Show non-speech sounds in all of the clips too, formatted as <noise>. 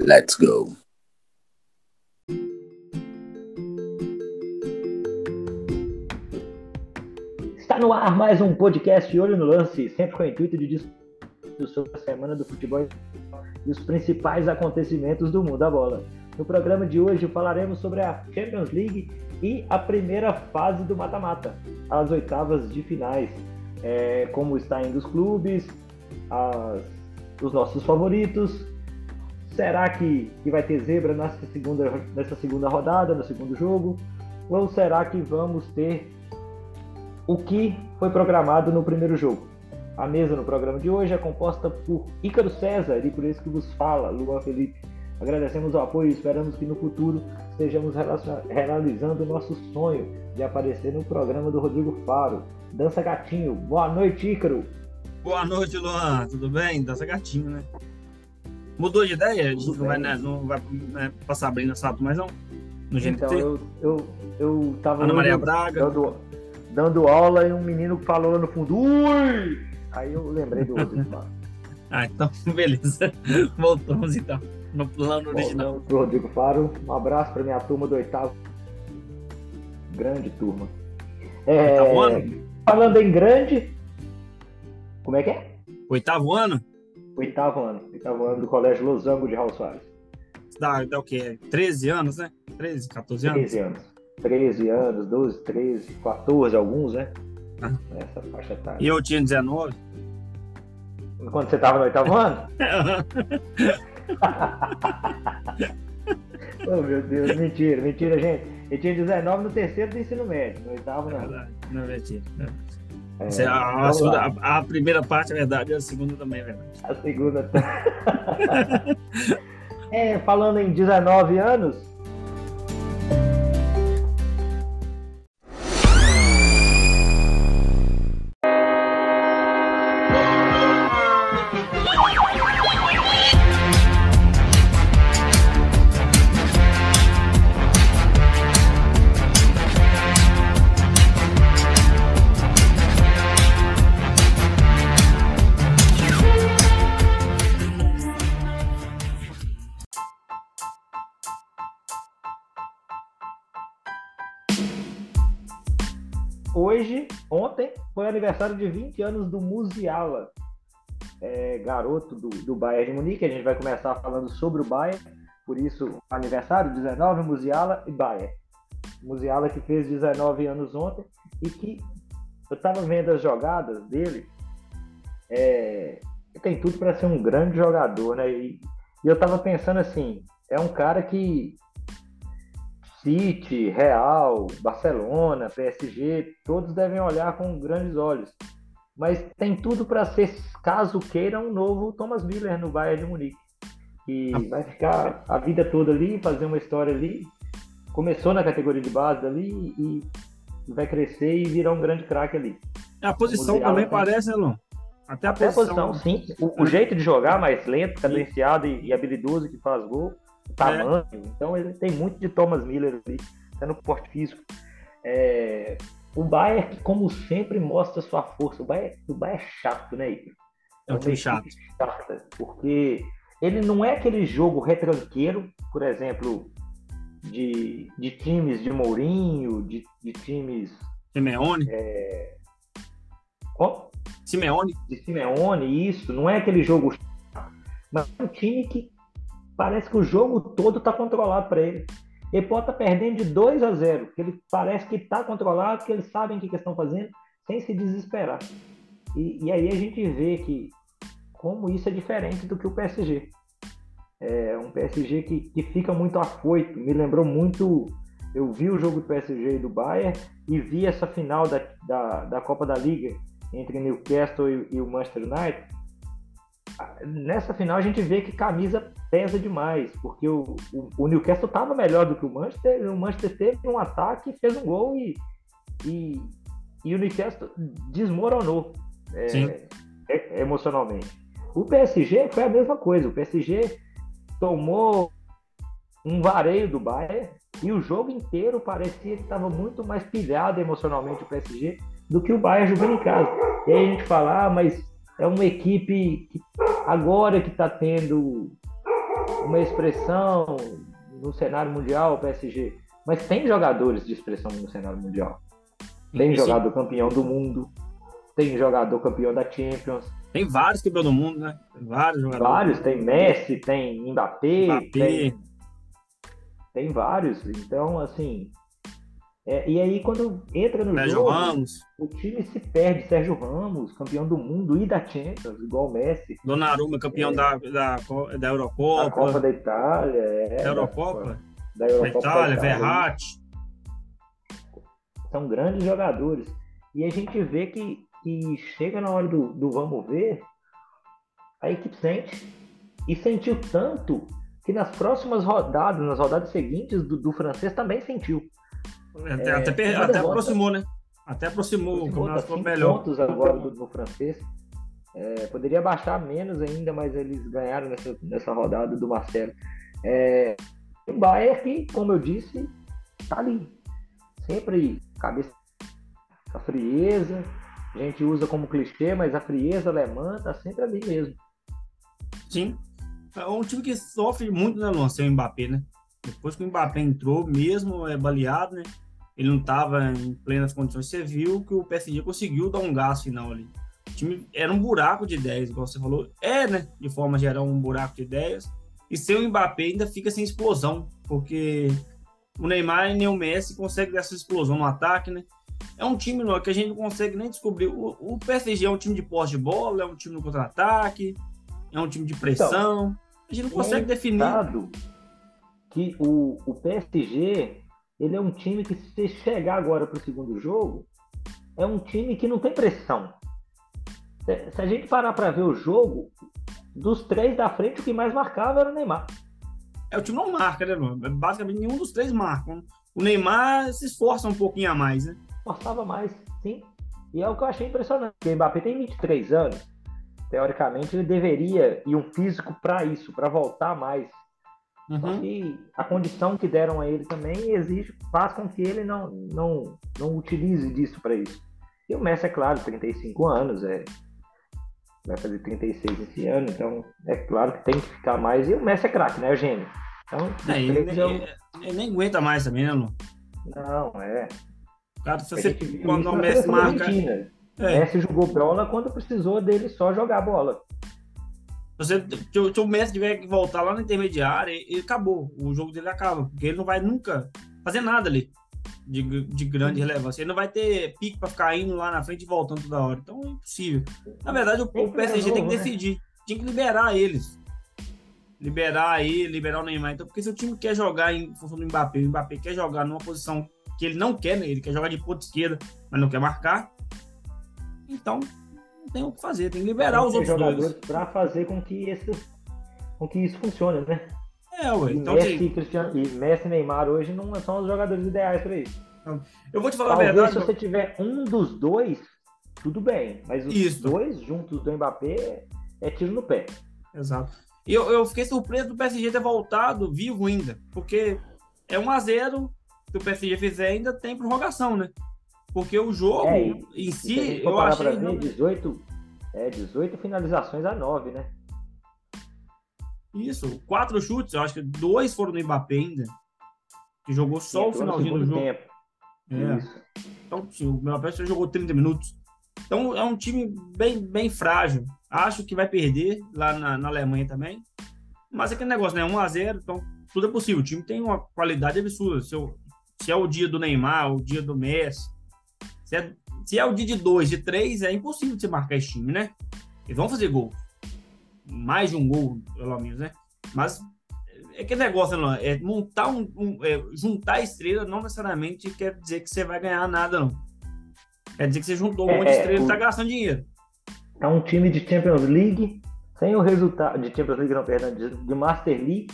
Let's go. Está no ar mais um podcast Olho no Lance, sempre com o intuito de discutir sobre a semana do futebol e os principais acontecimentos do mundo da bola. No programa de hoje falaremos sobre a Champions League e a primeira fase do mata-mata, as oitavas de finais, é, como está indo os clubes, as, os nossos favoritos. Será que, que vai ter zebra nessa segunda, nessa segunda rodada, no segundo jogo? Ou será que vamos ter o que foi programado no primeiro jogo? A mesa no programa de hoje é composta por Ícaro César e por isso que vos fala, Luan Felipe. Agradecemos o apoio e esperamos que no futuro estejamos realizando o nosso sonho de aparecer no programa do Rodrigo Faro. Dança Gatinho. Boa noite, Ícaro. Boa noite, Luan. Tudo bem? Dança Gatinho, né? Mudou de ideia? A gente não vai, né, não vai né, passar abrindo assalto mais não? No GNT? Então, eu, eu, eu tava Ana Maria Braga. Dando, dando aula e um menino falou lá no fundo, ui! Aí eu lembrei do outro. <laughs> ah, então, <laughs> beleza. Voltamos então no plano original. Pro Rodrigo Faro. Um abraço para minha turma do oitavo. Grande turma. É, oitavo ano? Falando em grande. Como é que é? Oitavo ano? Oitavo ano. Oitavo ano do Colégio Losango de Raul Soares. Dá, dá o quê? 13 anos, né? 13, 14 anos? 13 anos. 13 anos, 12, 13, 14, alguns, né? Ah. Essa faixa tá. E eu tinha 19? Quando você tava no oitavo ano? <laughs> <laughs> oh, meu Deus, mentira, mentira, gente. Eu tinha 19 no terceiro do ensino médio, no oitavo não. Não, é mentira. É, é a, segunda, a, a, primeira parte é verdade, a segunda também é verdade. A segunda. Tá. <laughs> é, falando em 19 anos, aniversário de 20 anos do Musiala, é, garoto do, do Bayern de Munique. A gente vai começar falando sobre o Bayern, por isso, aniversário 19, Musiala e Bayern. Musiala que fez 19 anos ontem e que eu estava vendo as jogadas dele, é, tem tudo para ser um grande jogador, né? E, e eu estava pensando assim, é um cara que City, Real, Barcelona, PSG, todos devem olhar com grandes olhos. Mas tem tudo para ser, caso queira, um novo Thomas Miller no Bayern de Munique. Que ah. vai ficar a vida toda ali, fazer uma história ali. Começou na categoria de base ali e vai crescer e virar um grande craque ali. A posição também tem... parece, Elon. Até a Até posição, a posição sim. O, o, jeito de jogar mais lento, cadenciado e, e habilidoso que faz gol tamanho. É. Então ele tem muito de Thomas Miller ali, até no porte físico. É, o Bayern, como sempre, mostra sua força. O Bayern, o Bayern é chato, né, Igor? É um time chato. Chata, porque ele não é aquele jogo retranqueiro, por exemplo, de, de times de Mourinho, de, de times. Simeone? É... Oh? Simeone? De Simeone, isso. Não é aquele jogo. Mas é um time que parece que o jogo todo está controlado para ele. Ele pode estar tá perdendo de 2 a 0, que ele parece que está controlado, que eles sabem o que, que estão fazendo, sem se desesperar. E, e, aí a gente vê que como isso é diferente do que o PSG. É um PSG que, que fica muito afoito. Me lembrou muito. Eu vi o jogo do PSG e do Bayern e vi essa final da, da, da Copa da Liga entre Newcastle e, e o Manchester United nessa final a gente vê que camisa pesa demais, porque o, o, o Newcastle estava melhor do que o Manchester, o Manchester teve um ataque, fez um gol e, e, e o Newcastle desmoronou é, é, emocionalmente. O PSG foi a mesma coisa, o PSG tomou um vareio do Bayern e o jogo inteiro parecia que estava muito mais pilhado emocionalmente o PSG do que o Bayern jogando em casa. E aí a gente fala, ah, mas é uma equipe que agora que está tendo uma expressão no cenário mundial, o PSG. Mas tem jogadores de expressão no cenário mundial. Tem Sim. jogador campeão do mundo, tem jogador campeão da Champions. Tem vários campeões do mundo, né? Tem vários jogadores. Vários, tem Messi, tem Mbappé, Mbappé. Tem, tem vários. Então, assim, é, e aí, quando entra no Sérgio jogo, Ramos. o time se perde. Sérgio Ramos, campeão do mundo e da Champions, igual o Messi. Donnarumma, campeão é. da, da, da Eurocopa. Da Copa da Itália. É, da Eurocopa? Da, da Eurocopa. Da Itália, da Itália. Verratti. São grandes jogadores. E a gente vê que, que chega na hora do, do vamos ver, a equipe sente. E sentiu tanto que nas próximas rodadas, nas rodadas seguintes do, do francês, também sentiu. Até, é, até, até aproximou, né? Até aproximou, o campeonato ficou melhor. pontos agora do, do francês. É, poderia baixar menos ainda, mas eles ganharam nessa, nessa rodada do Marcelo. É, o Bayern que, como eu disse, tá ali. Sempre cabeça a frieza. A gente usa como clichê, mas a frieza alemã tá sempre ali mesmo. Sim. É um time que sofre muito, né, Luan, sem o Mbappé, né? Depois que o Mbappé entrou, mesmo é baleado, né? Ele não estava em plenas condições. Você viu que o PSG conseguiu dar um gás final ali. O time era um buraco de ideias, igual você falou. É, né? De forma geral, um buraco de ideias. E sem o Mbappé ainda fica sem explosão, porque o Neymar e nem o Messi conseguem essa explosão no ataque, né? É um time no, que a gente não consegue nem descobrir. O, o PSG é um time de posse de bola, é um time no contra-ataque, é um time de pressão. Então, a gente não consegue definir que o, o PSG ele é um time que, se chegar agora para o segundo jogo, é um time que não tem pressão. Se, se a gente parar para ver o jogo, dos três da frente, o que mais marcava era o Neymar. É, o time não marca, né, mano? Basicamente, nenhum dos três marca. O Neymar se esforça um pouquinho a mais, né? Esforçava mais, sim. E é o que eu achei impressionante. O Mbappé tem 23 anos. Teoricamente, ele deveria ir um físico para isso, para voltar mais Uhum. E a condição que deram a ele também exige, faz com que ele não, não, não utilize disso para isso. E o Messi, é claro, 35 anos, é, vai fazer 36 esse ano, então é claro que tem que ficar mais. E o Messi é craque, né, Gênio? Então, é, ele, ele, ele, nem aguenta mais também, né, Lu? Não, é. Cara, se você, quando o Messi marca. É. Messi jogou bola quando precisou dele só jogar bola. Você, se, o Messi tiver que voltar lá na intermediária, ele acabou. O jogo dele acaba, porque ele não vai nunca fazer nada ali de, de grande relevância. Ele não vai ter pique para ficar indo lá na frente e voltando toda hora. Então é impossível. Na verdade, o, o PSG tem que né? decidir. Tinha que liberar eles. Liberar ele, liberar o Neymar. Então, porque se o time quer jogar em função do Mbappé, o Mbappé quer jogar numa posição que ele não quer, né? ele quer jogar de ponta esquerda, mas não quer marcar. Então, tem o que fazer, tem que liberar os outros jogadores para fazer com que esse, com que isso funcione, né? É, ué. Então, Messi, tem... Cristiano, e Messi e Neymar hoje não são os jogadores ideais para isso. Eu vou te falar Talvez a verdade. Se você tiver um dos dois, tudo bem. Mas os isso. dois juntos do Mbappé é tiro no pé. Exato. E eu, eu fiquei surpreso do PSG ter voltado vivo ainda. Porque é 1 a 0 se o PSG fizer ainda tem prorrogação, né? Porque o jogo é, e, em si, eu achei. Ver, não... 18, é, 18 finalizações a 9, né? Isso, quatro chutes, eu acho que dois foram no Mbappé ainda. Que jogou só o finalzinho do jogo. Tempo. É. Isso. Então, sim, o Mbappé só jogou 30 minutos. Então é um time bem, bem frágil. Acho que vai perder lá na, na Alemanha também. Mas é aquele negócio, né? 1x0, então tudo é possível. O time tem uma qualidade absurda. Se, eu, se é o dia do Neymar, o dia do Messi, se é, se é o dia de dois, de três, é impossível você marcar esse time, né? Eles vão fazer gol. Mais de um gol, pelo menos, né? Mas é que negócio, não, é montar um, um é, juntar estrela não necessariamente quer dizer que você vai ganhar nada, não. Quer dizer que você juntou um monte de é, estrela e tá gastando dinheiro. É um time de Champions League sem o resultado de Champions League, não, perdão, de, de Master League,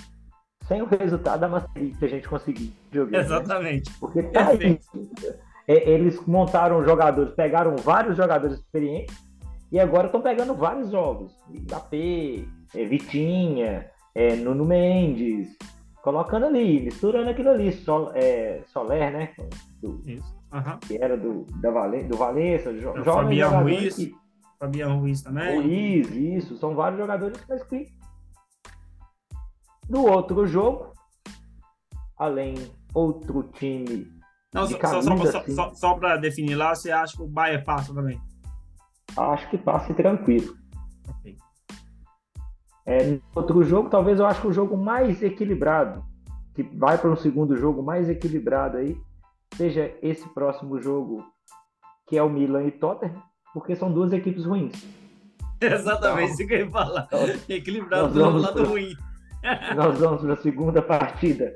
sem o resultado da Master League que a gente conseguir jogar. Né? Exatamente. Né? Porque tá aí, é, eles montaram jogadores, pegaram vários jogadores experientes e agora estão pegando vários jogos. Mbappé, é, Vitinha, é, Nuno Mendes, colocando ali, misturando aquilo ali. Sol, é, Soler, né? Do, Isso. Uhum. Que era do, da Vale, do Valença. Jo, é Fabiano Ruiz. Que, Fabiano Ruiz também. Ruiz, isso. São vários jogadores mas que No outro jogo, além outro time. Não, só, só, só, assim, só, só para definir lá, você acha que o Bayern passa também? Acho que passa tranquilo. Okay. É, outro jogo, talvez eu acho que o jogo mais equilibrado, que vai para um segundo jogo mais equilibrado aí, seja esse próximo jogo, que é o Milan e Tottenham, porque são duas equipes ruins. <laughs> Exatamente, isso que eu ia falar. Equilibrado do lado pra, ruim. Nós vamos para a segunda partida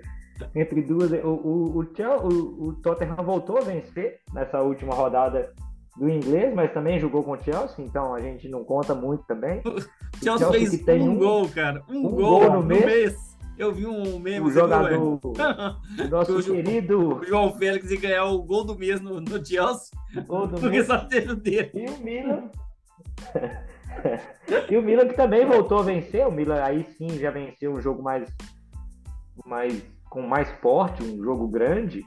entre duas. O, o, o, o, Tottenham voltou a vencer nessa última rodada do inglês, mas também jogou com o Chelsea, então a gente não conta muito também. O Chelsea, Chelsea fez tem um, um, gol, cara. Um, um gol, gol, no, mês. mês. Eu vi um meme. O jogador, nosso <laughs> o querido... O João Félix ia ganhar o gol do mês no, no Chelsea. Gol do <laughs> porque mês. só teve o dele. E o Milan... <laughs> e o Milan que também voltou a vencer. O Milan aí sim já venceu um jogo mais... mais com mais porte, um jogo grande,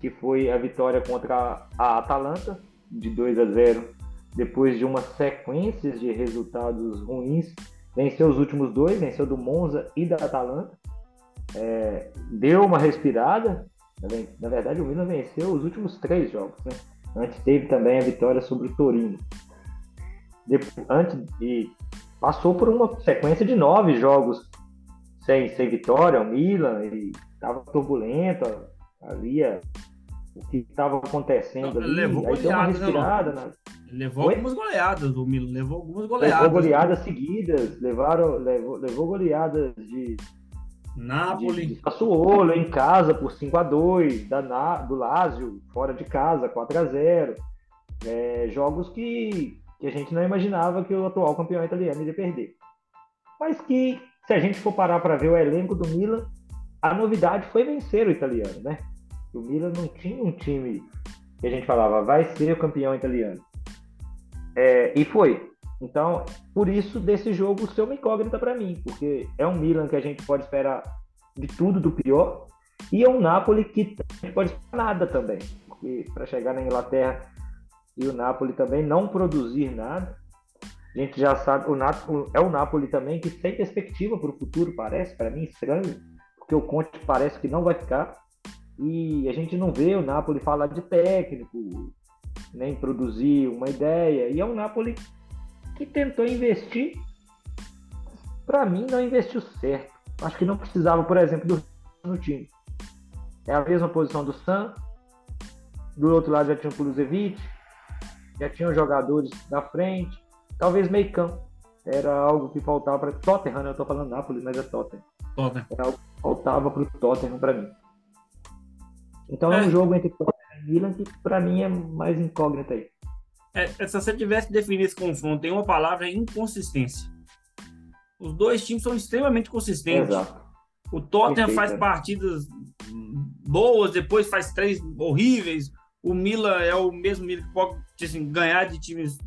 que foi a vitória contra a Atalanta de 2 a 0 depois de uma sequência de resultados ruins. Venceu os últimos dois, venceu do Monza e da Atalanta. É, deu uma respirada. Na verdade, o Milan venceu os últimos três jogos. Né? Antes teve também a vitória sobre o Torino. Depois, antes e passou por uma sequência de nove jogos sem, sem vitória. O Milan estava turbulento, havia o que estava acontecendo ali. Levou aí deu uma né, respirada. Né? Levou Foi? algumas goleadas, o Milan levou algumas goleadas. Levou goleadas seguidas, levaram, levou, levou goleadas de Napoli. De, de Sassuolo em casa por 5 a 2 da, do Lazio fora de casa 4 a 0 é, Jogos que, que a gente não imaginava que o atual campeão italiano iria perder. Mas que, se a gente for parar para ver o elenco do Milan, a novidade foi vencer o italiano, né? O Milan não tinha um time que a gente falava, vai ser o campeão italiano. É, e foi. Então, por isso, desse jogo ser uma incógnita para mim, porque é um Milan que a gente pode esperar de tudo do pior, e é um Napoli que a gente pode esperar nada também, porque para chegar na Inglaterra e o Napoli também não produzir nada, a gente já sabe, o Napoli, é o Napoli também que sem perspectiva para o futuro, parece, para mim estranho, porque o Conte parece que não vai ficar, e a gente não vê o Napoli falar de técnico, nem produzir uma ideia. E é um Napoli que tentou investir. Para mim, não investiu certo. Acho que não precisava, por exemplo, do no time. É a mesma posição do Sam. Do outro lado já tinha o Kulusevich. Já tinha os jogadores na frente. Talvez meio campo. Era algo que faltava para Tottenham, né? Eu tô falando Napoli, mas é Tottenham. Tottenham. Era algo que faltava para o Tottenham para mim. Então é, é um jogo entre Tottenham e Milan que para mim é mais incógnito aí. É, se você tivesse que definir esse confronto tem uma palavra, é inconsistência. Os dois times são extremamente consistentes. Exato. O Tottenham Perfeito, faz né? partidas boas, depois faz três horríveis. O Milan é o mesmo Milan que pode assim, ganhar de times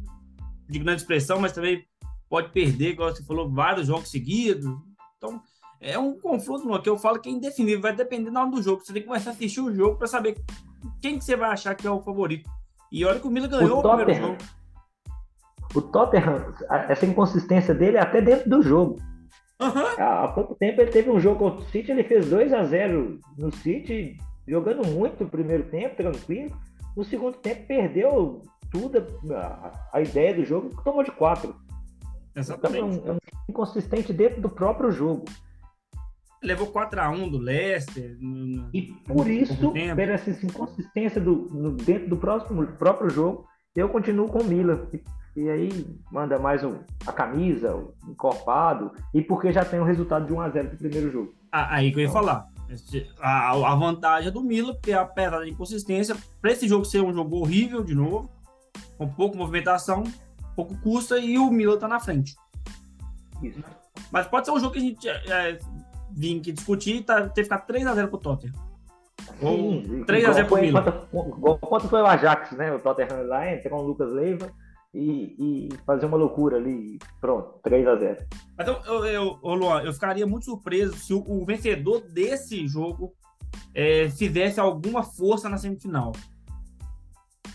de grande expressão, mas também pode perder, igual você falou, vários jogos seguidos. Então, é um confronto que eu falo que é indefinível, vai depender na hora do jogo. Você tem que começar a assistir o jogo para saber quem que você vai achar que é o favorito. E olha que o Milan ganhou o, o primeiro jogo. O Tottenham, essa inconsistência dele é até dentro do jogo. Uhum. Há pouco tempo ele teve um jogo contra o City, ele fez 2 a 0 no City, jogando muito no primeiro tempo, tranquilo. No segundo tempo perdeu tudo, a, a ideia do jogo, tomou de 4. Exatamente. Então, é um, é um inconsistente dentro do próprio jogo levou 4x1 do Leicester. No, e por isso, por essa inconsistência do, no, dentro do próximo, próprio jogo, eu continuo com o Milan. E, e aí manda mais um, a camisa, o encorpado, e porque já tem o resultado de 1x0 do primeiro jogo. Ah, aí que eu ia falar. A, a vantagem é do Milan, porque apesar da inconsistência, para esse jogo ser um jogo horrível de novo, com pouca movimentação, pouco custa, e o Milan tá na frente. Isso. Mas pode ser um jogo que a gente é, vir aqui discutir, tá, ter que ficar 3x0 pro Tottenham. Ou 3x0 pro Milan. Quanto foi o Ajax, né? O Tottenham lá entra com o Lucas Leiva e, e fazer uma loucura ali. Pronto, 3x0. Mas eu, eu, eu, Luan, eu ficaria muito surpreso se o, o vencedor desse jogo é, fizesse alguma força na semifinal.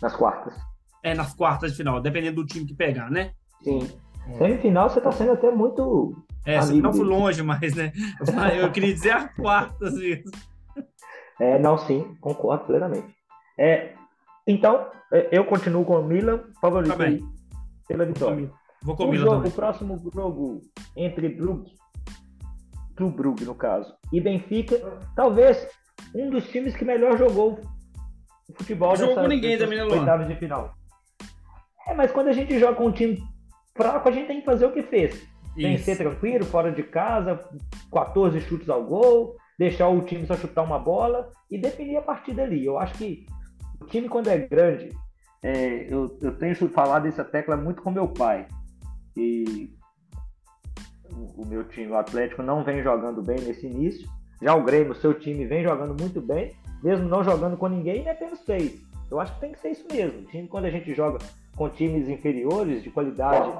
Nas quartas. É, nas quartas de final, dependendo do time que pegar, né? Sim. Semifinal você tá sendo até muito É, não fui longe, mas né? <laughs> Eu queria dizer a quarta vezes. É, não, sim, concordo plenamente. É, então, é, eu continuo com o Milan, favorito tá pela vitória. Vou com o, Milan jogo, o próximo jogo entre Brugge, Clube Brugge no caso, e Benfica, talvez um dos times que melhor jogou o futebol não jogou ninguém também, né, oitavas de final. É, mas quando a gente joga com um time fraco, a gente tem que fazer o que fez. Tem que ser tranquilo, fora de casa, 14 chutes ao gol, deixar o time só chutar uma bola e definir a partida ali. Eu acho que o time, quando é grande, é, eu, eu tenho falado dessa tecla muito com meu pai. E o, o meu time, o Atlético, não vem jogando bem nesse início. Já o Grêmio, seu time, vem jogando muito bem, mesmo não jogando com ninguém, é tendo seis. Eu acho que tem que ser isso mesmo. O time, quando a gente joga com times inferiores, de qualidade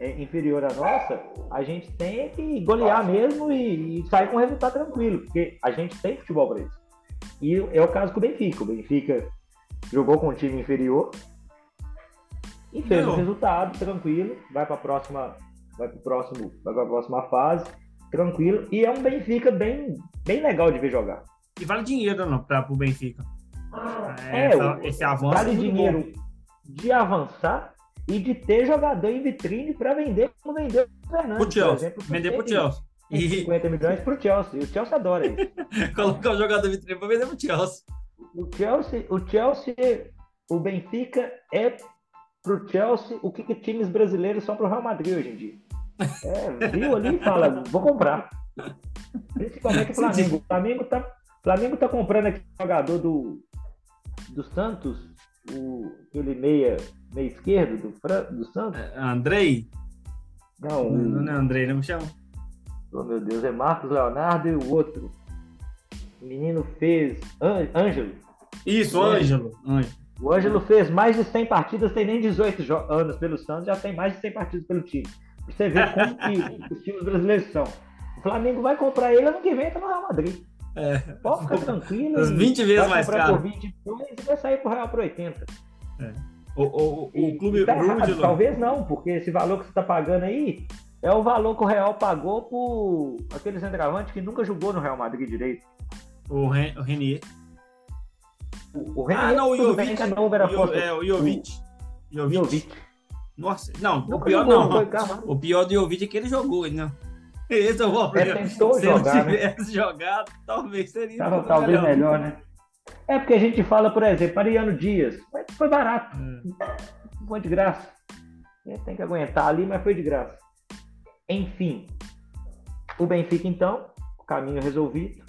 é, inferior à nossa, a gente tem que golear mesmo e, e sair com um resultado tranquilo, porque a gente tem futebol para isso. E é o caso com o Benfica. O Benfica jogou com um time inferior e fez o um resultado tranquilo, vai para a próxima, vai para próximo, vai para a próxima fase, tranquilo. E é um Benfica bem, bem legal de ver jogar. E vale dinheiro não para o Benfica. É, essa, esse avanço vale é dinheiro bom. de avançar e de ter jogador em vitrine para vender como vendeu o Fernandes. Pro Chelsea. Exemplo, vender pro Chelsea. E 50 milhões pro Chelsea. E o Chelsea adora isso. <laughs> Colocar o jogador em vitrine para vender pro Chelsea. O Chelsea, o Chelsea, o Benfica é pro Chelsea o que, que times brasileiros são pro Real Madrid hoje em dia. É, viu ali e fala, vou comprar. Principalmente o Flamengo. O Flamengo tá, Flamengo tá comprando aqui o jogador do, do Santos, o, aquele meia meio esquerdo do, do Santos? É, Andrei? Não, não, não é Andrei, não me chama. Oh, meu Deus, é Marcos Leonardo e o outro. O menino fez. Ângelo. Isso, Ângelo. O Ângelo fez mais de 100 partidas, tem nem 18 anos pelo Santos, já tem mais de 100 partidas pelo time. Você vê como <laughs> que os times brasileiros são. O Flamengo vai comprar ele ano que vem, tá no Real Madrid. É. Pode ficar tranquilo. 20 vezes mais caro. Por 20 e vai sair pro Real por 80. É. O, o, o clube tá errado, Talvez não, porque esse valor que você está pagando aí é o valor que o Real pagou por aquele centroavante que nunca jogou no Real Madrid direito. O, Ren, o Renier. O, o Renier, ah, não, o Jovic. Não era o, é, o Jovic. Jovic. Jovic. Nossa, não, o pior jogou, não. O pior do Jovic é que ele jogou, não. Esse é o problema. É, tentou Se jogar, ele né? tivesse né? jogado, talvez seria. Tava, talvez melhor, melhor né? É porque a gente fala, por exemplo, Ariano Dias, foi barato, é. foi de graça. Tem que aguentar ali, mas foi de graça. Enfim, o Benfica, então, caminho resolvido,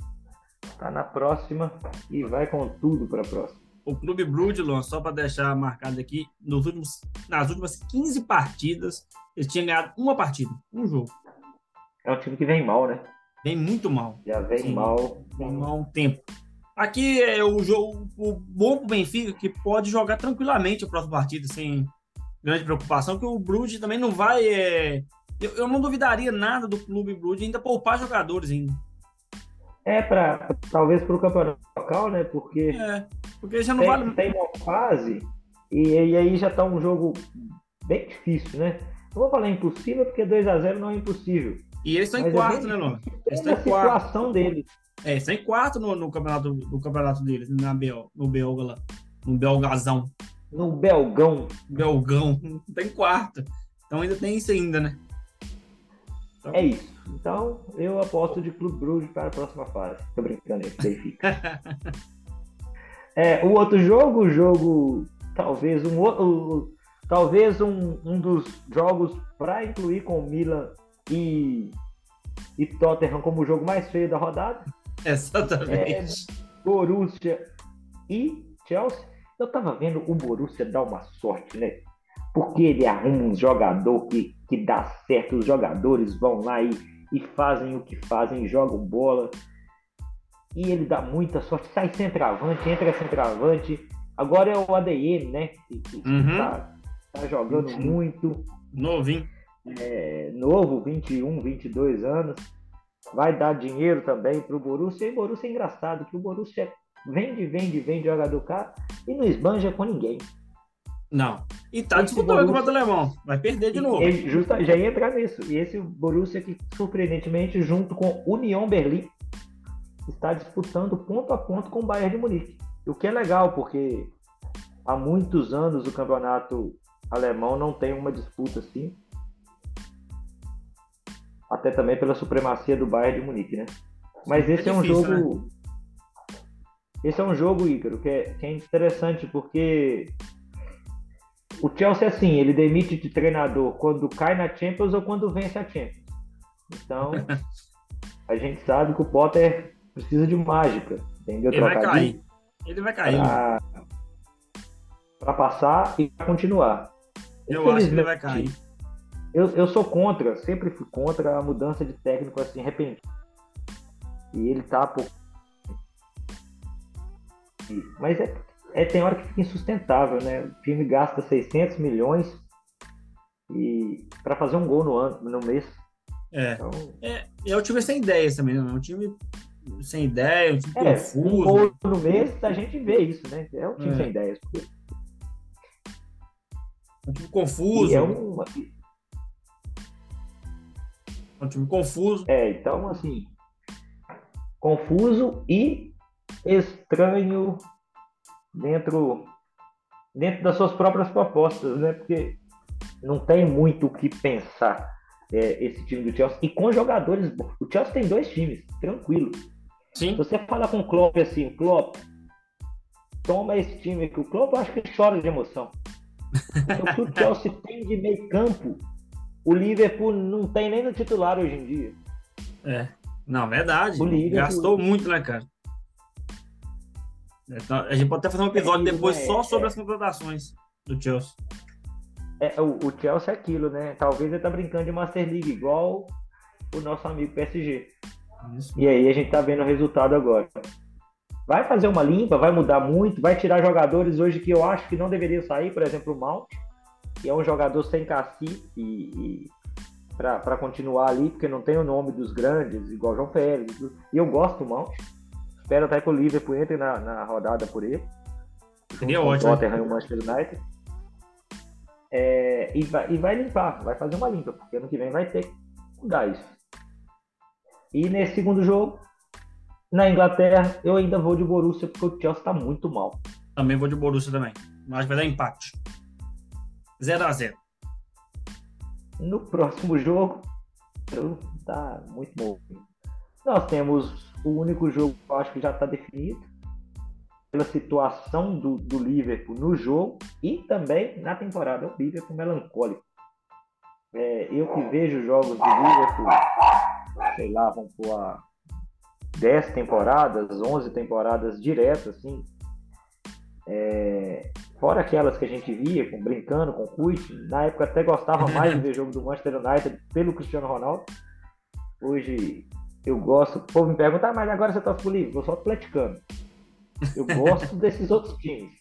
está na próxima e vai com tudo para a próxima. O Clube Brudilon, só para deixar marcado aqui, nos últimos, nas últimas 15 partidas, eles tinham ganhado uma partida, um jogo. É um time que vem mal, né? Vem muito mal. Já vem Sim, mal. Vem mal um tempo. Aqui é o jogo o bom pro Benfica que pode jogar tranquilamente o próximo partido sem grande preocupação, que o Bruges também não vai. É... Eu, eu, não duvidaria nada do clube Bruges ainda poupar jogadores ainda. É, para talvez para o campeonato local, né? Porque, é, porque já não tem, vale. Tem uma fase e, e aí já está um jogo bem difícil, né? Não vou falar impossível, porque 2 a 0 não é impossível. E eles estão em quarto, né, Lô? Eles estão em quarto. A situação deles. É, está em quarto no, no, campeonato, no campeonato deles, na Bel, no Belga lá. No Belgazão. No Belgão. Belgão. Está em quarto. Então ainda tem isso ainda, né? Então... É isso. Então eu aposto de Clube Bruges para a próxima fase. Tô brincando aí, fica. <laughs> é, o outro jogo, o jogo, talvez um outro. Talvez um, um dos jogos para incluir com o Milan e, e Tottenham como o jogo mais feio da rodada. <laughs> Exatamente. É, Borussia e Chelsea. Eu tava vendo o Borussia dar uma sorte, né? Porque ele arruma um jogador que, que dá certo, os jogadores vão lá e, e fazem o que fazem, jogam bola. E ele dá muita sorte, sai centroavante, entra centroavante. Agora é o ADM, né? Que, que uhum. tá, tá, jogando uhum. muito. Novinho. É, novo, 21, 22 anos vai dar dinheiro também para o Borussia. E o Borussia é engraçado, que o Borussia vende, vende, vende jogador caro e não esbanja com ninguém. Não. E tá disputando Borussia... o campeonato alemão. Vai perder de novo. Ele justa, já ia entrar nisso. E esse Borussia que, surpreendentemente, junto com União Berlim, está disputando ponto a ponto com o Bayern de Munique. O que é legal, porque há muitos anos o campeonato alemão não tem uma disputa assim. Até também pela supremacia do Bayern de Munique, né? Mas esse é, é difícil, um jogo. Né? Esse é um jogo, Ícaro, que é, que é interessante porque o Chelsea, assim, ele demite de treinador quando cai na Champions ou quando vence a Champions. Então, <laughs> a gente sabe que o Potter precisa de mágica, entendeu? Ele vai cair. Ele vai cair. Para passar e pra continuar. Eu acho que ele vai cair. Eu, eu sou contra, sempre fui contra a mudança de técnico assim repentina. E ele tá por mas é, é, tem hora que fica insustentável, né? O time gasta 600 milhões e para fazer um gol no ano, no mês. É. Então... é, é o time sem ideias também, não é um time sem ideias, um time é, confuso. Um gol no mês, a gente vê isso, né? É um time é. sem ideias. Um time confuso. E é um... um time confuso. É, então assim, confuso e estranho dentro, dentro das suas próprias propostas, né? Porque não tem muito o que pensar é, esse time do Chelsea. E com jogadores bons. O Chelsea tem dois times, tranquilo. Sim. Se você falar com o Klopp assim, Klopp, toma esse time aqui. O Klopp eu acho que ele chora de emoção. O que o Chelsea tem de meio campo, o Liverpool não tem nem no titular hoje em dia. É. Não, verdade. Gastou muito, né, cara? Então, a gente pode até fazer um episódio é, depois é, só sobre é. as contratações do Chelsea. É, o, o, Chelsea é aquilo, né? Talvez ele tá brincando de Master League, igual o nosso amigo PSG. Isso. E aí a gente tá vendo o resultado agora. Vai fazer uma limpa, vai mudar muito, vai tirar jogadores hoje que eu acho que não deveriam sair, por exemplo, o Mount, que é um jogador sem cacife e, e para continuar ali, porque não tem o nome dos grandes, igual João Félix. E eu gosto do Mount Espero até que o Liverpool entre na, na rodada por ele. Seria ótimo. O Tottenham e o Manchester United. É, e, vai, e vai limpar, vai fazer uma limpa, porque ano que vem vai ter que mudar isso. E nesse segundo jogo, na Inglaterra, eu ainda vou de Borussia, porque o Chelsea está muito mal. Também vou de Borussia também. Mas vai dar empate. 0 a 0 No próximo jogo, tá muito bom. Nós temos o único jogo que eu acho que já está definido pela situação do, do, Liverpool no jogo e também na temporada. O Liverpool melancólico. É, eu que vejo jogos do Liverpool, sei lá, vão por a 10 temporadas, 11 temporadas direto, assim. É, fora aquelas que a gente via, com, brincando com Kuit, na época até gostava <laughs> mais de ver jogo do Manchester United pelo Cristiano Ronaldo. Hoje eu gosto. O povo me pergunta, ah, mas agora você tá pro livre? Eu sou atleticano. Eu gosto desses outros times.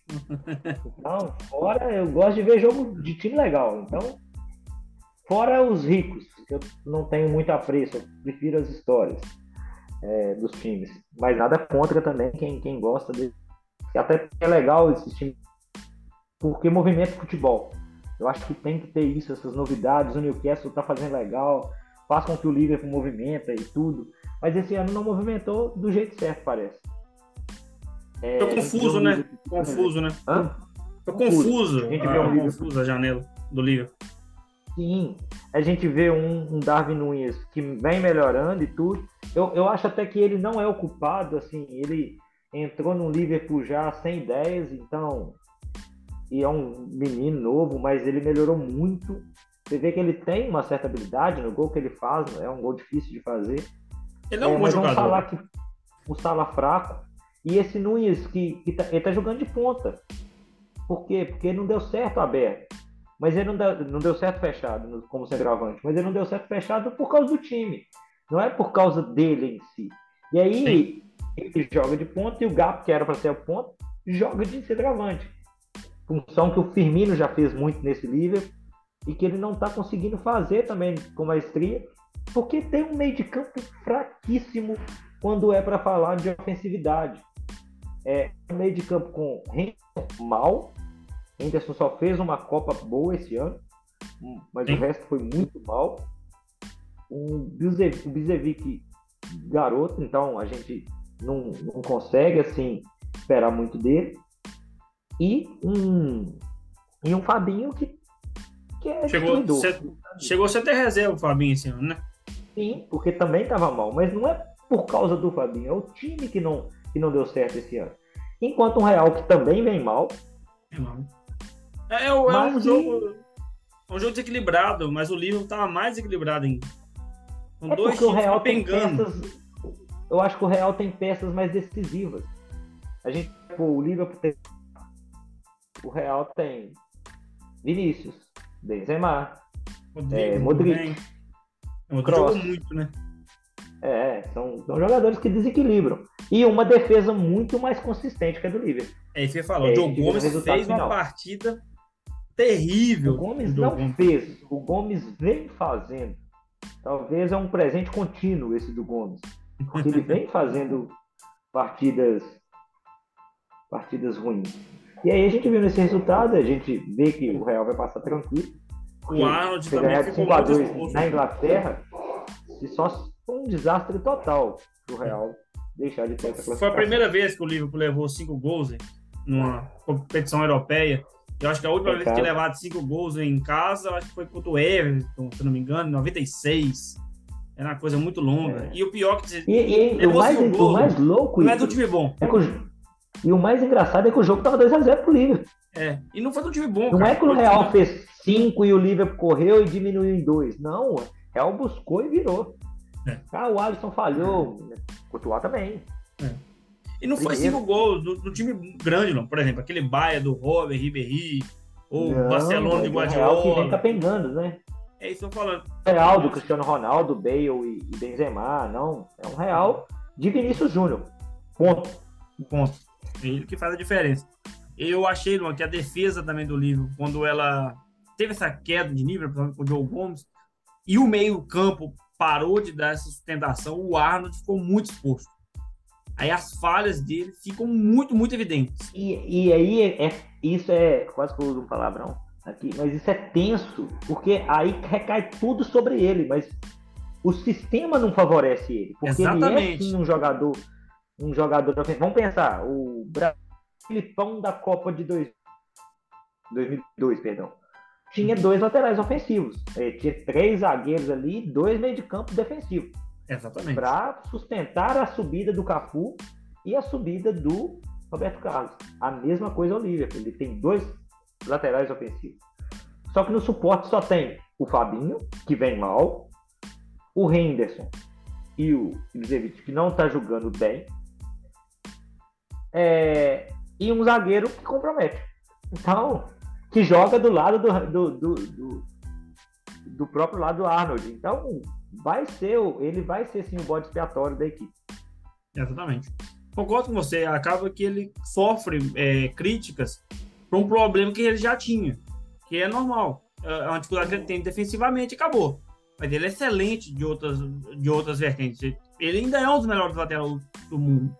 Então, fora, eu gosto de ver jogo de time legal. Então, fora os ricos, que eu não tenho muito apreço, eu prefiro as histórias é, dos times. Mas nada contra também quem, quem gosta de. Até é legal esses times, porque movimento futebol. Eu acho que tem que ter isso, essas novidades. O Newcastle tá fazendo legal faz com que o Liverpool movimenta e tudo. Mas esse ano não movimentou do jeito certo, parece. É, Tô confuso, né? Confuso, né? Hã? Tô confuso. A gente vê um confuso a janela do Liverpool. Sim, a gente vê um, um, Darwin Nunes que vem melhorando e tudo. Eu, eu acho até que ele não é o culpado, assim, ele entrou no Liverpool já sem ideias, então. E é um menino novo, mas ele melhorou muito. Você vê que ele tem uma certa habilidade no gol que ele faz, é um gol difícil de fazer. Ele é um é, bom mas jogador. Vamos falar que o Sala fraco. E esse Nunes, que, que tá, ele tá jogando de ponta. Por quê? Porque não deu certo aberto. Mas ele não deu, não deu certo fechado como centroavante. Mas ele não deu certo fechado por causa do time. Não é por causa dele em si. E aí Sim. ele joga de ponta e o Gap, que era para ser o ponto, joga de centroavante. Função que o Firmino já fez muito nesse Liverpool e que ele não está conseguindo fazer também com maestria, porque tem um meio de campo fraquíssimo quando é para falar de ofensividade. É um meio de campo com Henderson mal, Henderson só fez uma Copa boa esse ano, mas Sim. o resto foi muito mal. O Bizevic, garoto, então a gente não, não consegue assim esperar muito dele. E um, e um Fabinho que, que é chegou, cê, chegou a ser até reserva o Fabinho esse ano, né? Sim, porque também estava mal, mas não é por causa do Fabinho, é o time que não, que não deu certo esse ano. Enquanto um Real que também vem mal. É, é, é, é um jogo. É um jogo desequilibrado, mas o Liverpool estava mais equilibrado ainda. Com é dois porque o Real tem peças. Eu acho que o Real tem peças mais decisivas. A gente, o Liverpool tem. O Real tem Vinícius, Benzema, Rodrigo, é, Modric. Modric jogou muito, né? É, são, são jogadores que desequilibram. E uma defesa muito mais consistente que a do Liverpool. É isso que você falou. É, o Joe Gomes fez uma partida terrível. O Gomes não Gomes. fez. O Gomes vem fazendo. Talvez é um presente contínuo esse do Gomes. Porque ele <laughs> vem fazendo partidas partidas ruins. E aí a gente viu nesse resultado, a gente vê que o Real vai passar tranquilo. O Arnold também ficou muito na Inglaterra, e só um desastre total pro Real deixar de ter essa Foi a primeira vez que o Liverpool levou cinco gols numa competição europeia. Eu acho que a última é vez que tinha levado cinco gols em casa, acho que foi contra o Everton, se não me engano, em 96. Era uma coisa muito longa. É. E o pior que e, e, o mais, o mais louco não é do time bom. É o, e o mais engraçado é que o jogo tava 2x0 pro Liverpool. É, e não foi do time bom. Não cara. é que o Real fez 5 e o Liverpool correu e diminuiu em 2. Não, o Real buscou e virou. É. Ah, o Alisson falhou. Courtois também. É. E não foi cinco gols do, do, time grande, não. Por exemplo, aquele Baia do Robert, Ribéry, ou não, Barcelona de Guardiola. que vem capengando, né? É isso que eu tô falando. Real do Cristiano Ronaldo, Bale e Benzema, não. É um Real de Vinícius Júnior. Ponto. Ponto. Ele que faz a diferença. Eu achei, Luan, que a defesa também do livro, quando ela teve essa queda de nível, com o Joe Gomes, e o meio-campo parou de dar essa sustentação, o Arnold ficou muito exposto. Aí as falhas dele ficam muito, muito evidentes. E, e aí, é, é, isso é. Quase que eu uso um palavrão aqui, mas isso é tenso, porque aí recai tudo sobre ele, mas o sistema não favorece ele. Porque Exatamente. ele é sim um jogador. Um jogador. Vamos pensar, o Filipão da Copa de dois, 2002, perdão tinha dois laterais ofensivos. É, tinha três zagueiros ali dois meio de campo defensivos. Exatamente. Para sustentar a subida do Cafu e a subida do Roberto Carlos. A mesma coisa o Liverpool. Ele tem dois laterais ofensivos. Só que no suporte só tem o Fabinho, que vem mal, o Henderson e o Ibisevic, que não está jogando bem, é... e um zagueiro que compromete. Então, que joga do lado do, do, do, do, próprio lado do Arnold. Então, vai ser, ele vai ser sim o bode expiatório da equipe. Exatamente. Concordo com você, acaba que ele sofre é, críticas por um problema que ele já tinha, que é normal. É, é uma dificuldade que ele tem defensivamente acabou. Mas ele é excelente de outras, de outras vertentes. Ele ainda é um dos melhores laterais do mundo.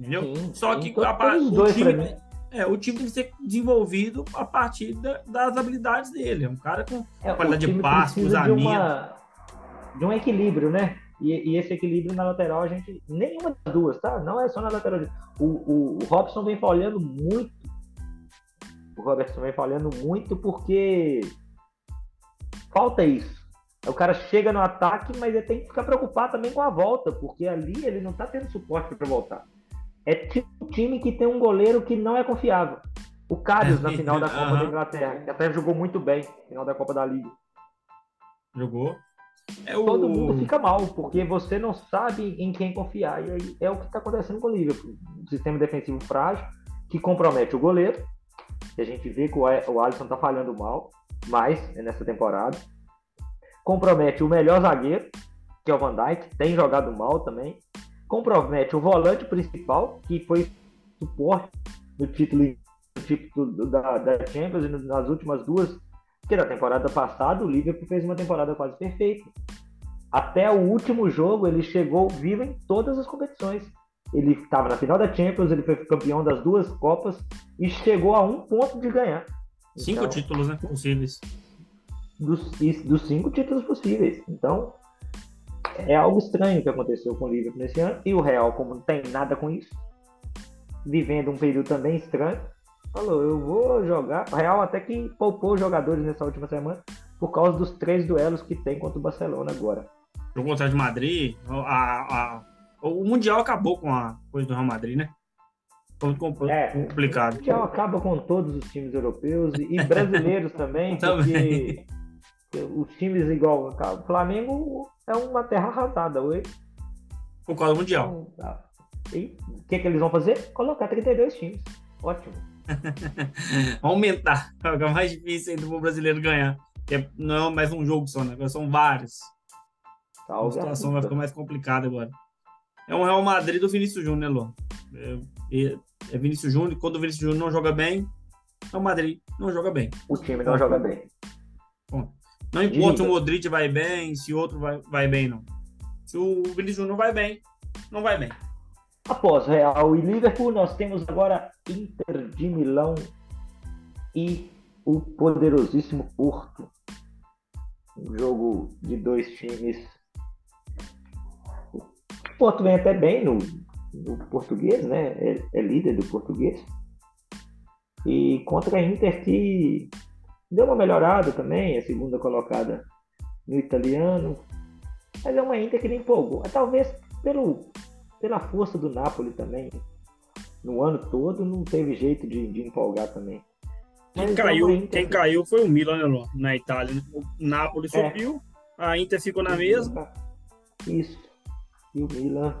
Entendeu? Sim, Só que a, o time, é, o time tem que ser desenvolvido a partir da, das habilidades dele. É um cara com é, qualidade de passe, cruzamento. De, uma, de um equilíbrio, né? E, e, esse equilíbrio na lateral, a gente. Nenhuma das duas, tá? Não é só na lateral. O, o, o Robson vem falhando muito. O Robertson vem falhando muito porque falta isso. O cara chega no ataque, mas ele tem que ficar preocupado também com a volta, porque ali ele não tá tendo suporte para voltar. É um time que tem um goleiro que não é confiável. O Carlos na final da <laughs> Copa uhum. da Inglaterra, que até jogou muito bem, final da Copa da Liga. Jogou. É o... Todo mundo fica mal, porque você não sabe em quem confiar. E aí é o que está acontecendo com o Liverpool. Um sistema defensivo frágil, que compromete o goleiro. Que a gente vê que o Alisson está falhando mal, mais nessa temporada. Compromete o melhor zagueiro, que é o Van Dijk, tem jogado mal também compromete o volante principal, que foi suporte no título, no título da, da Champions nas últimas duas, porque na temporada passada o Liverpool fez uma temporada quase perfeita. Até o último jogo ele chegou vivo em todas as competições. ele estava na final da Champions, ele foi campeão das duas Copas e chegou a um ponto de ganhar. Cinco então, títulos né, possíveis. Dos, dos cinco títulos possíveis. Então, é algo estranho que aconteceu com o Liverpool nesse ano. E o Real, como não tem nada com isso, vivendo um período também estranho, falou: eu vou jogar. O Real até que poupou jogadores nessa última semana por causa dos três duelos que tem contra o Barcelona agora. No contra de Madrid, a, a, o Mundial acabou com a coisa do Real Madrid, né? Foi é, complicado. O Mundial acaba com todos os times europeus e brasileiros <laughs> também, porque os times igual o Flamengo é uma terra arrasada hoje. Por causa do Mundial. Então, tá. E o que, que eles vão fazer? Colocar 32 times. Ótimo. <laughs> Aumentar. É mais difícil ainda para o brasileiro ganhar. não é mais um jogo só, né? São vários. Salve a situação a vai ficar mais complicada agora. É um Real Madrid do Vinícius Júnior, né, Lô? É, é Vinícius Júnior. Quando o Vinícius Júnior não joga bem, é o Madrid não joga bem. O time não joga bem. Bom, não importa se o Modric vai bem, se outro vai, vai bem, não. Se o Vinícius Júnior vai bem, não vai bem. Após Real e Liverpool, nós temos agora Inter de Milão e o poderosíssimo Porto. Um jogo de dois times. O Porto vem até bem no, no português, né? É, é, líder do português. E contra a Inter que deu uma melhorada também, a segunda colocada no italiano. Mas é uma Inter que nem empolgou. Talvez pelo pela força do Napoli também. No ano todo não teve jeito de, de empolgar também. Quem Mas caiu, Inter... quem caiu foi o Milan, né, na Itália. Né? O Napoli é. subiu, a Inter ficou na mesma. Isso. E o Milan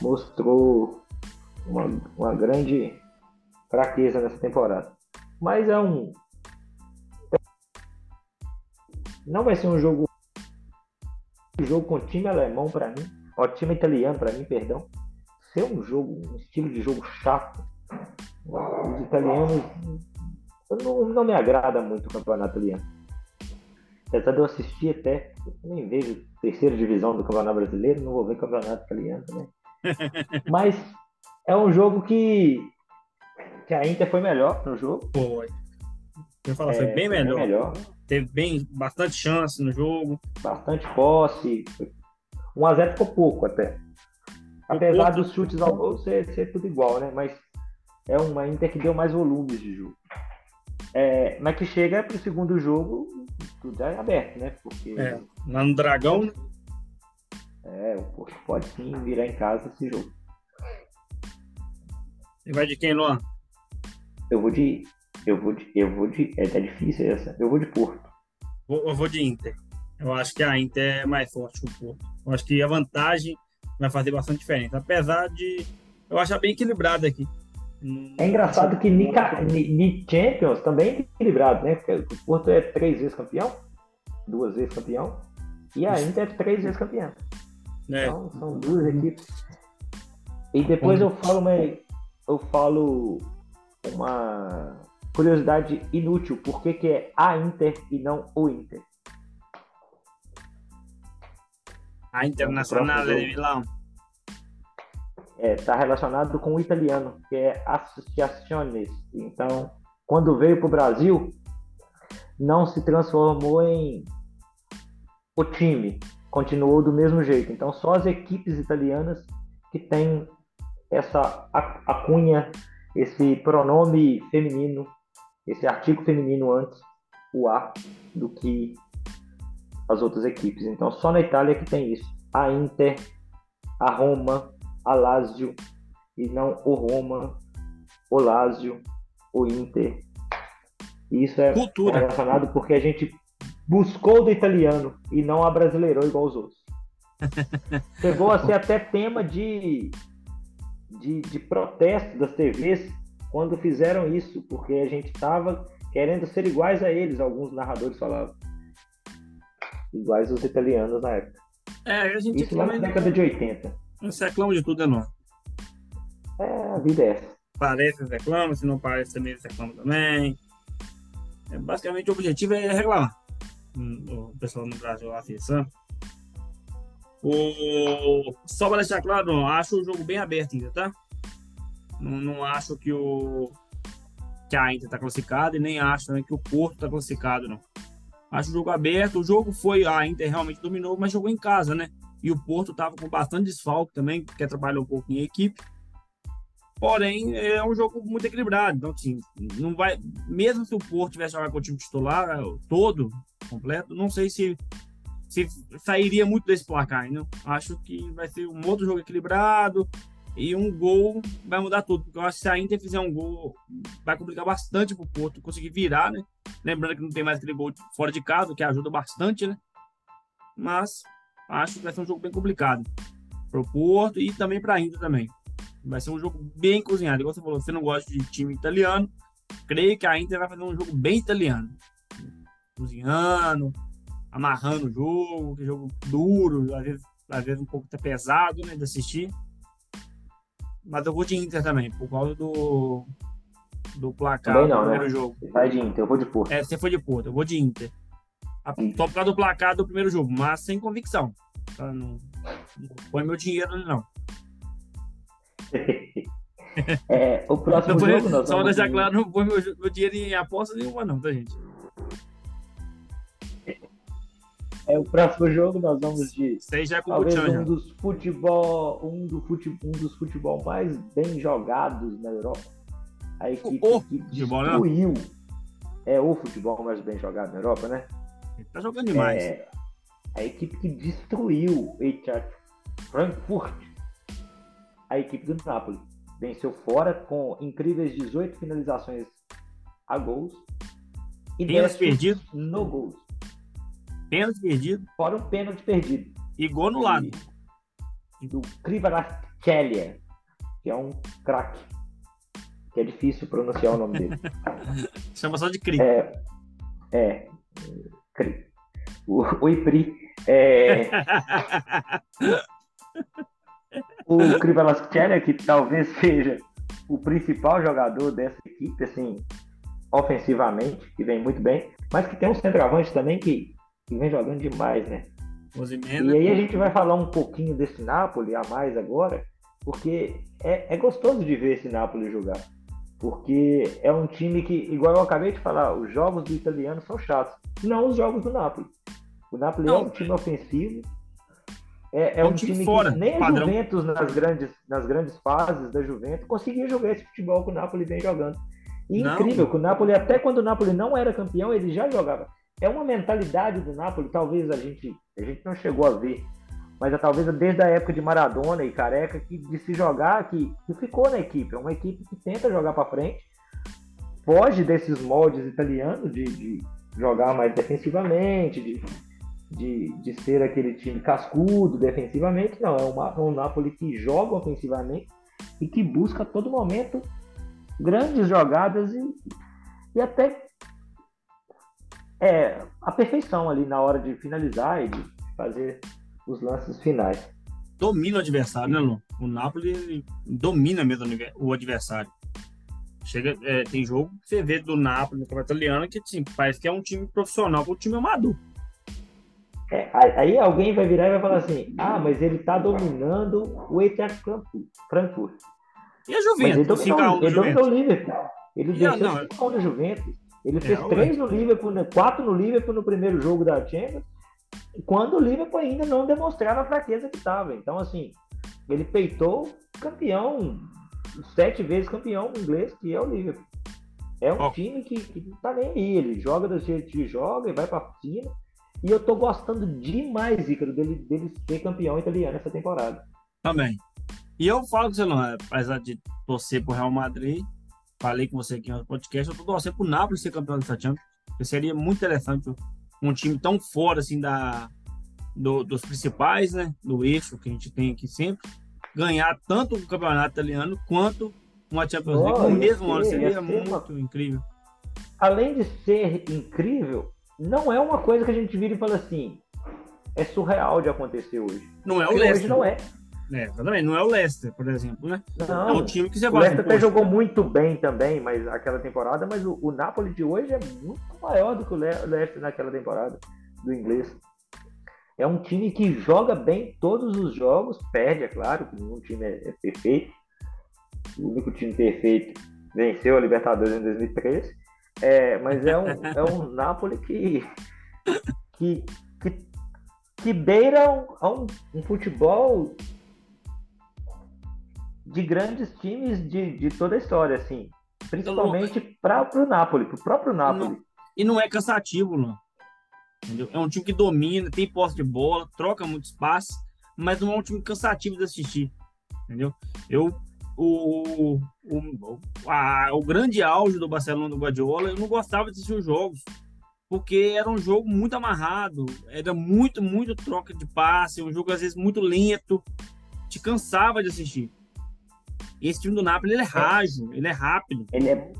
mostrou uma, uma grande fraqueza nessa temporada. Mas é um. Não vai ser um jogo. Um jogo com time alemão para mim o time italiano, para mim, perdão, ser um jogo, um estilo de jogo chato. Os italianos não, não me agrada muito o campeonato italiano. Apesar de eu assistir até, eu nem vejo terceira divisão do campeonato brasileiro, não vou ver campeonato italiano também. <laughs> Mas é um jogo que, que a Inter foi melhor no jogo. Foi. Eu falo, é, foi bem melhor. Bem melhor. Teve bem, bastante chance no jogo. Bastante posse, 1x0 ficou pouco até. Apesar dos chutes ao gol ser, ser tudo igual, né? Mas é uma Inter que deu mais volumes de jogo. É, mas que chega para o segundo jogo, tudo é aberto, né? Porque. É, lá no Dragão. É, o Porto pode sim virar em casa esse jogo. Você vai de quem, Luan? Eu vou de. Eu vou de. Eu vou de. É, tá difícil essa. Eu vou de Porto. eu vou de Inter. Eu acho que a Inter é mais forte que o Porto. Eu acho que a vantagem vai fazer bastante diferença. Apesar de eu achar bem equilibrado aqui. É engraçado que ni Champions também é equilibrado, né? Porque o Porto é três vezes campeão, duas vezes campeão, e a Inter é três vezes campeão. É. Então são duas equipes. E depois eu falo uma, eu falo uma curiosidade inútil, por que, que é a Inter e não o Inter? A Internacional de Milão. É, está relacionado com o italiano, que é Associaciones. Então, quando veio para o Brasil, não se transformou em o time, continuou do mesmo jeito. Então, só as equipes italianas que têm essa acunha, esse pronome feminino, esse artigo feminino antes, o A, do que as outras equipes. Então, só na Itália que tem isso. A Inter, a Roma, a Lazio, e não o Roma, o Lazio, o Inter. E isso é Cultura. relacionado porque a gente buscou do italiano e não a brasileirou igual os outros. <laughs> Chegou a ser até tema de, de, de protesto das TVs quando fizeram isso, porque a gente estava querendo ser iguais a eles, alguns narradores falavam iguais os italianos na época. É, a gente Isso lá na década de 80. Você reclama de tudo, é não? É, a vida é essa. Parece, reclama, se não parece também, reclama também. É, basicamente, o objetivo é reclamar. Hum, o pessoal no Brasil, a atenção. O... Só para deixar claro, não, acho o jogo bem aberto ainda, tá? Não, não acho que o que a Inter está classificada e nem acho também que o Porto está classificado, não. Acho o jogo aberto. O jogo foi, a Inter realmente dominou, mas jogou em casa, né? E o Porto estava com bastante desfalque também, porque trabalhou um pouco em equipe. Porém, é um jogo muito equilibrado. Então, assim, não vai. Mesmo se o Porto tivesse jogado com o time titular todo, completo, não sei se, se sairia muito desse placar. Acho que vai ser um outro jogo equilibrado e um gol vai mudar tudo. Porque eu acho que se a Inter fizer um gol, vai complicar bastante pro Porto conseguir virar, né? Lembrando que não tem mais aquele gol fora de casa, que ajuda bastante, né? Mas acho que vai ser um jogo bem complicado pro Porto e também pra Inter também. Vai ser um jogo bem cozinhado. Igual você falou, você não gosta de time italiano. Creio que a Inter vai fazer um jogo bem italiano. Cozinhando, amarrando o jogo, que jogo duro, às vezes, às vezes um pouco até pesado né, de assistir. Mas eu vou de Inter também, por causa do, do placar também não, do primeiro né? jogo. Vai de Inter, eu vou de Porto. É, você foi de Porto, eu vou de Inter. Só por causa do placar do primeiro jogo, mas sem convicção. Tá? Não, não põe meu dinheiro ali, não. <laughs> é, o próximo foi, jogo Só para deixar claro, não põe meu, meu dinheiro em aposta nenhuma, não, tá, gente? É, o próximo jogo nós vamos de Sei já é com talvez um dos futebol, um, do futebol, um dos futebol mais bem jogados na Europa. A equipe o que futebol, destruiu. Né? É o futebol mais bem jogado na Europa, né? Ele tá jogando demais. É, a equipe que destruiu o Eintracht Frankfurt, a equipe do Napoli. Venceu fora com incríveis 18 finalizações a gols e 10 perdidos no gols. Pênalti perdido. Fora um pênalti perdido. E gol no lado. Do Krivaraskelia, que é um craque. Que é difícil pronunciar o nome dele. <laughs> Chama só de Cri. É, é Cri. O, o Ipri. É, <laughs> o Krivaraskelia, que talvez seja o principal jogador dessa equipe, assim, ofensivamente, que vem muito bem, mas que tem um centroavante também que que vem jogando demais, né? E aí a gente vai falar um pouquinho desse Napoli a mais agora, porque é, é gostoso de ver esse Napoli jogar. Porque é um time que, igual eu acabei de falar, os jogos do italiano são chatos. Não os jogos do Napoli. O Napoli Não, é um time ofensivo. É, é, é um, time, fora, que nem a Juventus nas grandes, nas grandes fases da Juventus conseguia jogar esse futebol que o Napoli vem jogando. E incrível que o Napoli, até quando o Napoli não era campeão, ele já jogava é uma mentalidade do Napoli, talvez a gente, a gente não chegou a ver, mas é talvez desde a época de Maradona e Careca, que, de se jogar, que, que ficou na equipe. É uma equipe que tenta jogar para frente, foge desses moldes italianos de, de jogar mais defensivamente, de, de, de ser aquele time cascudo defensivamente. Não, é uma, um Napoli que joga ofensivamente e que busca a todo momento grandes jogadas e, e até é a perfeição ali na hora de finalizar e de fazer os lances finais. Domina o adversário, né, Lu? O Napoli domina mesmo o adversário. Chega, é, tem jogo que você vê do Napoli no campeonato italiano que assim, parece que é um time profissional com um time amador. É, aí alguém vai virar e vai falar assim: ah, mas ele tá dominando o Eintracht Frankfurt. E a Juventus? Ele dominou, ele dominou o Liverpool. Ele venceu 5 no Juventus. Ele fez é, três no Liverpool, né? quatro no Liverpool no primeiro jogo da Champions, quando o Liverpool ainda não demonstrava a fraqueza que estava. Então, assim, ele peitou campeão, sete vezes campeão inglês, que é o Liverpool. É um oh. time que, que não tá nem aí. Ele joga do jeito que joga e vai para cima. E eu tô gostando demais, Ícaro, dele, dele ser campeão italiano essa temporada. Também. E eu falo que você não, apesar de torcer pro Real Madrid, falei com você aqui no podcast, eu tô torcendo pro Napoli ser campeão dessa Champions, seria muito interessante um time tão fora assim da do, dos principais, né, do eixo que a gente tem aqui sempre, ganhar tanto o campeonato italiano quanto uma Champions League oh, no mesmo ser, ano, seria muito uma... incrível. Além de ser incrível, não é uma coisa que a gente vira e fala assim, é surreal de acontecer hoje. Não é o Hoje não é. É, exatamente. Não é o Leicester, por exemplo, né? Não, é um time que você O Leicester até jogou muito bem também, mas aquela temporada, mas o, o Napoli de hoje é muito maior do que o, Le Leicester naquela temporada do inglês. é um time que joga bem todos os jogos, perde, é claro, nenhum time é, é perfeito. O único time perfeito venceu a Libertadores em 2013. É, mas é um, <laughs> é um Napoli que, que, que, que beira um, um, um futebol de grandes times de, de toda a história, assim. Principalmente para o Napoli, para o próprio Napoli. Não, e não é cansativo, não. Entendeu? É um time que domina, tem posse de bola, troca muito espaço, mas não é um time cansativo de assistir. Entendeu? Eu, o, o, a, o grande auge do Barcelona do Guardiola, eu não gostava de assistir os jogos, porque era um jogo muito amarrado, era muito, muito troca de passe, um jogo às vezes muito lento, te cansava de assistir. Esse time do Napoli, ele é rádio, ele é rápido. Ele é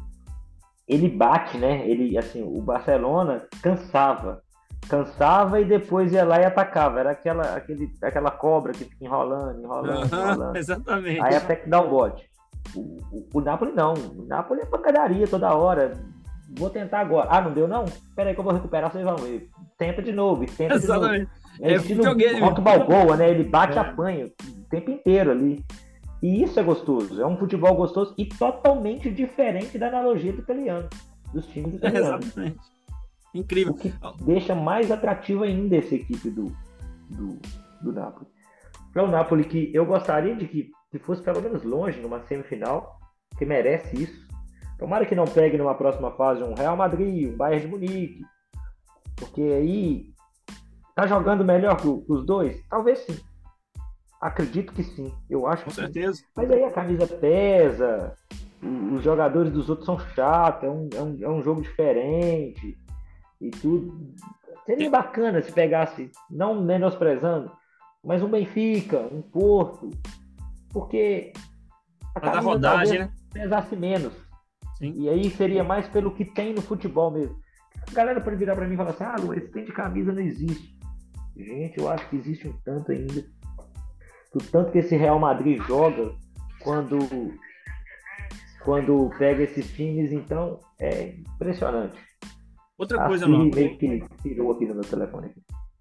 ele bate, né? Ele assim, o Barcelona cansava cansava e depois ia lá e atacava. Era aquela, aquele, aquela cobra que fica enrolando, enrolando, enrolando. <laughs> Exatamente. Aí até que dá o bote. O, o, o, Napoli não. O Napoli é pancadaria toda hora. Vou tentar agora. Ah, não deu não? Espera aí que eu vou recuperar, vocês vão ver. Tenta de novo, tenta Exatamente. de novo. É, é estilo o Balboa, né? Ele bate, é. apanha o tempo inteiro ali. E isso é gostoso. É um futebol gostoso e totalmente diferente da analogia do italiano. Dos times <laughs> italianos. Exatamente. Incrível. O que deixa mais atrativo ainda essa equipe do, do, do Napoli. Para o Napoli, que eu gostaria de que, que fosse pelo menos longe numa semifinal, que merece isso. Tomara que não pegue numa próxima fase um Real Madrid, um Bayern de Munique, porque aí tá jogando melhor que, os dois? Talvez sim. Acredito que sim. Eu acho Com certeza. Sim. Mas aí a camisa pesa, os jogadores dos outros são chatos, é um, é um, é um jogo diferente e tudo. Seria bacana se pegasse, não menosprezando, mas um Benfica, um Porto, porque a Para rodagem, né? pesasse menos. Sim. E aí seria mais pelo que tem no futebol mesmo. A galera pode virar para mim e falar assim: ah, Lu, esse tem de camisa não existe. Gente, eu acho que existe um tanto ainda. Do tanto que esse Real Madrid joga quando quando pega esses times, então é impressionante. Outra coisa, não. meio que tirou aqui meu telefone.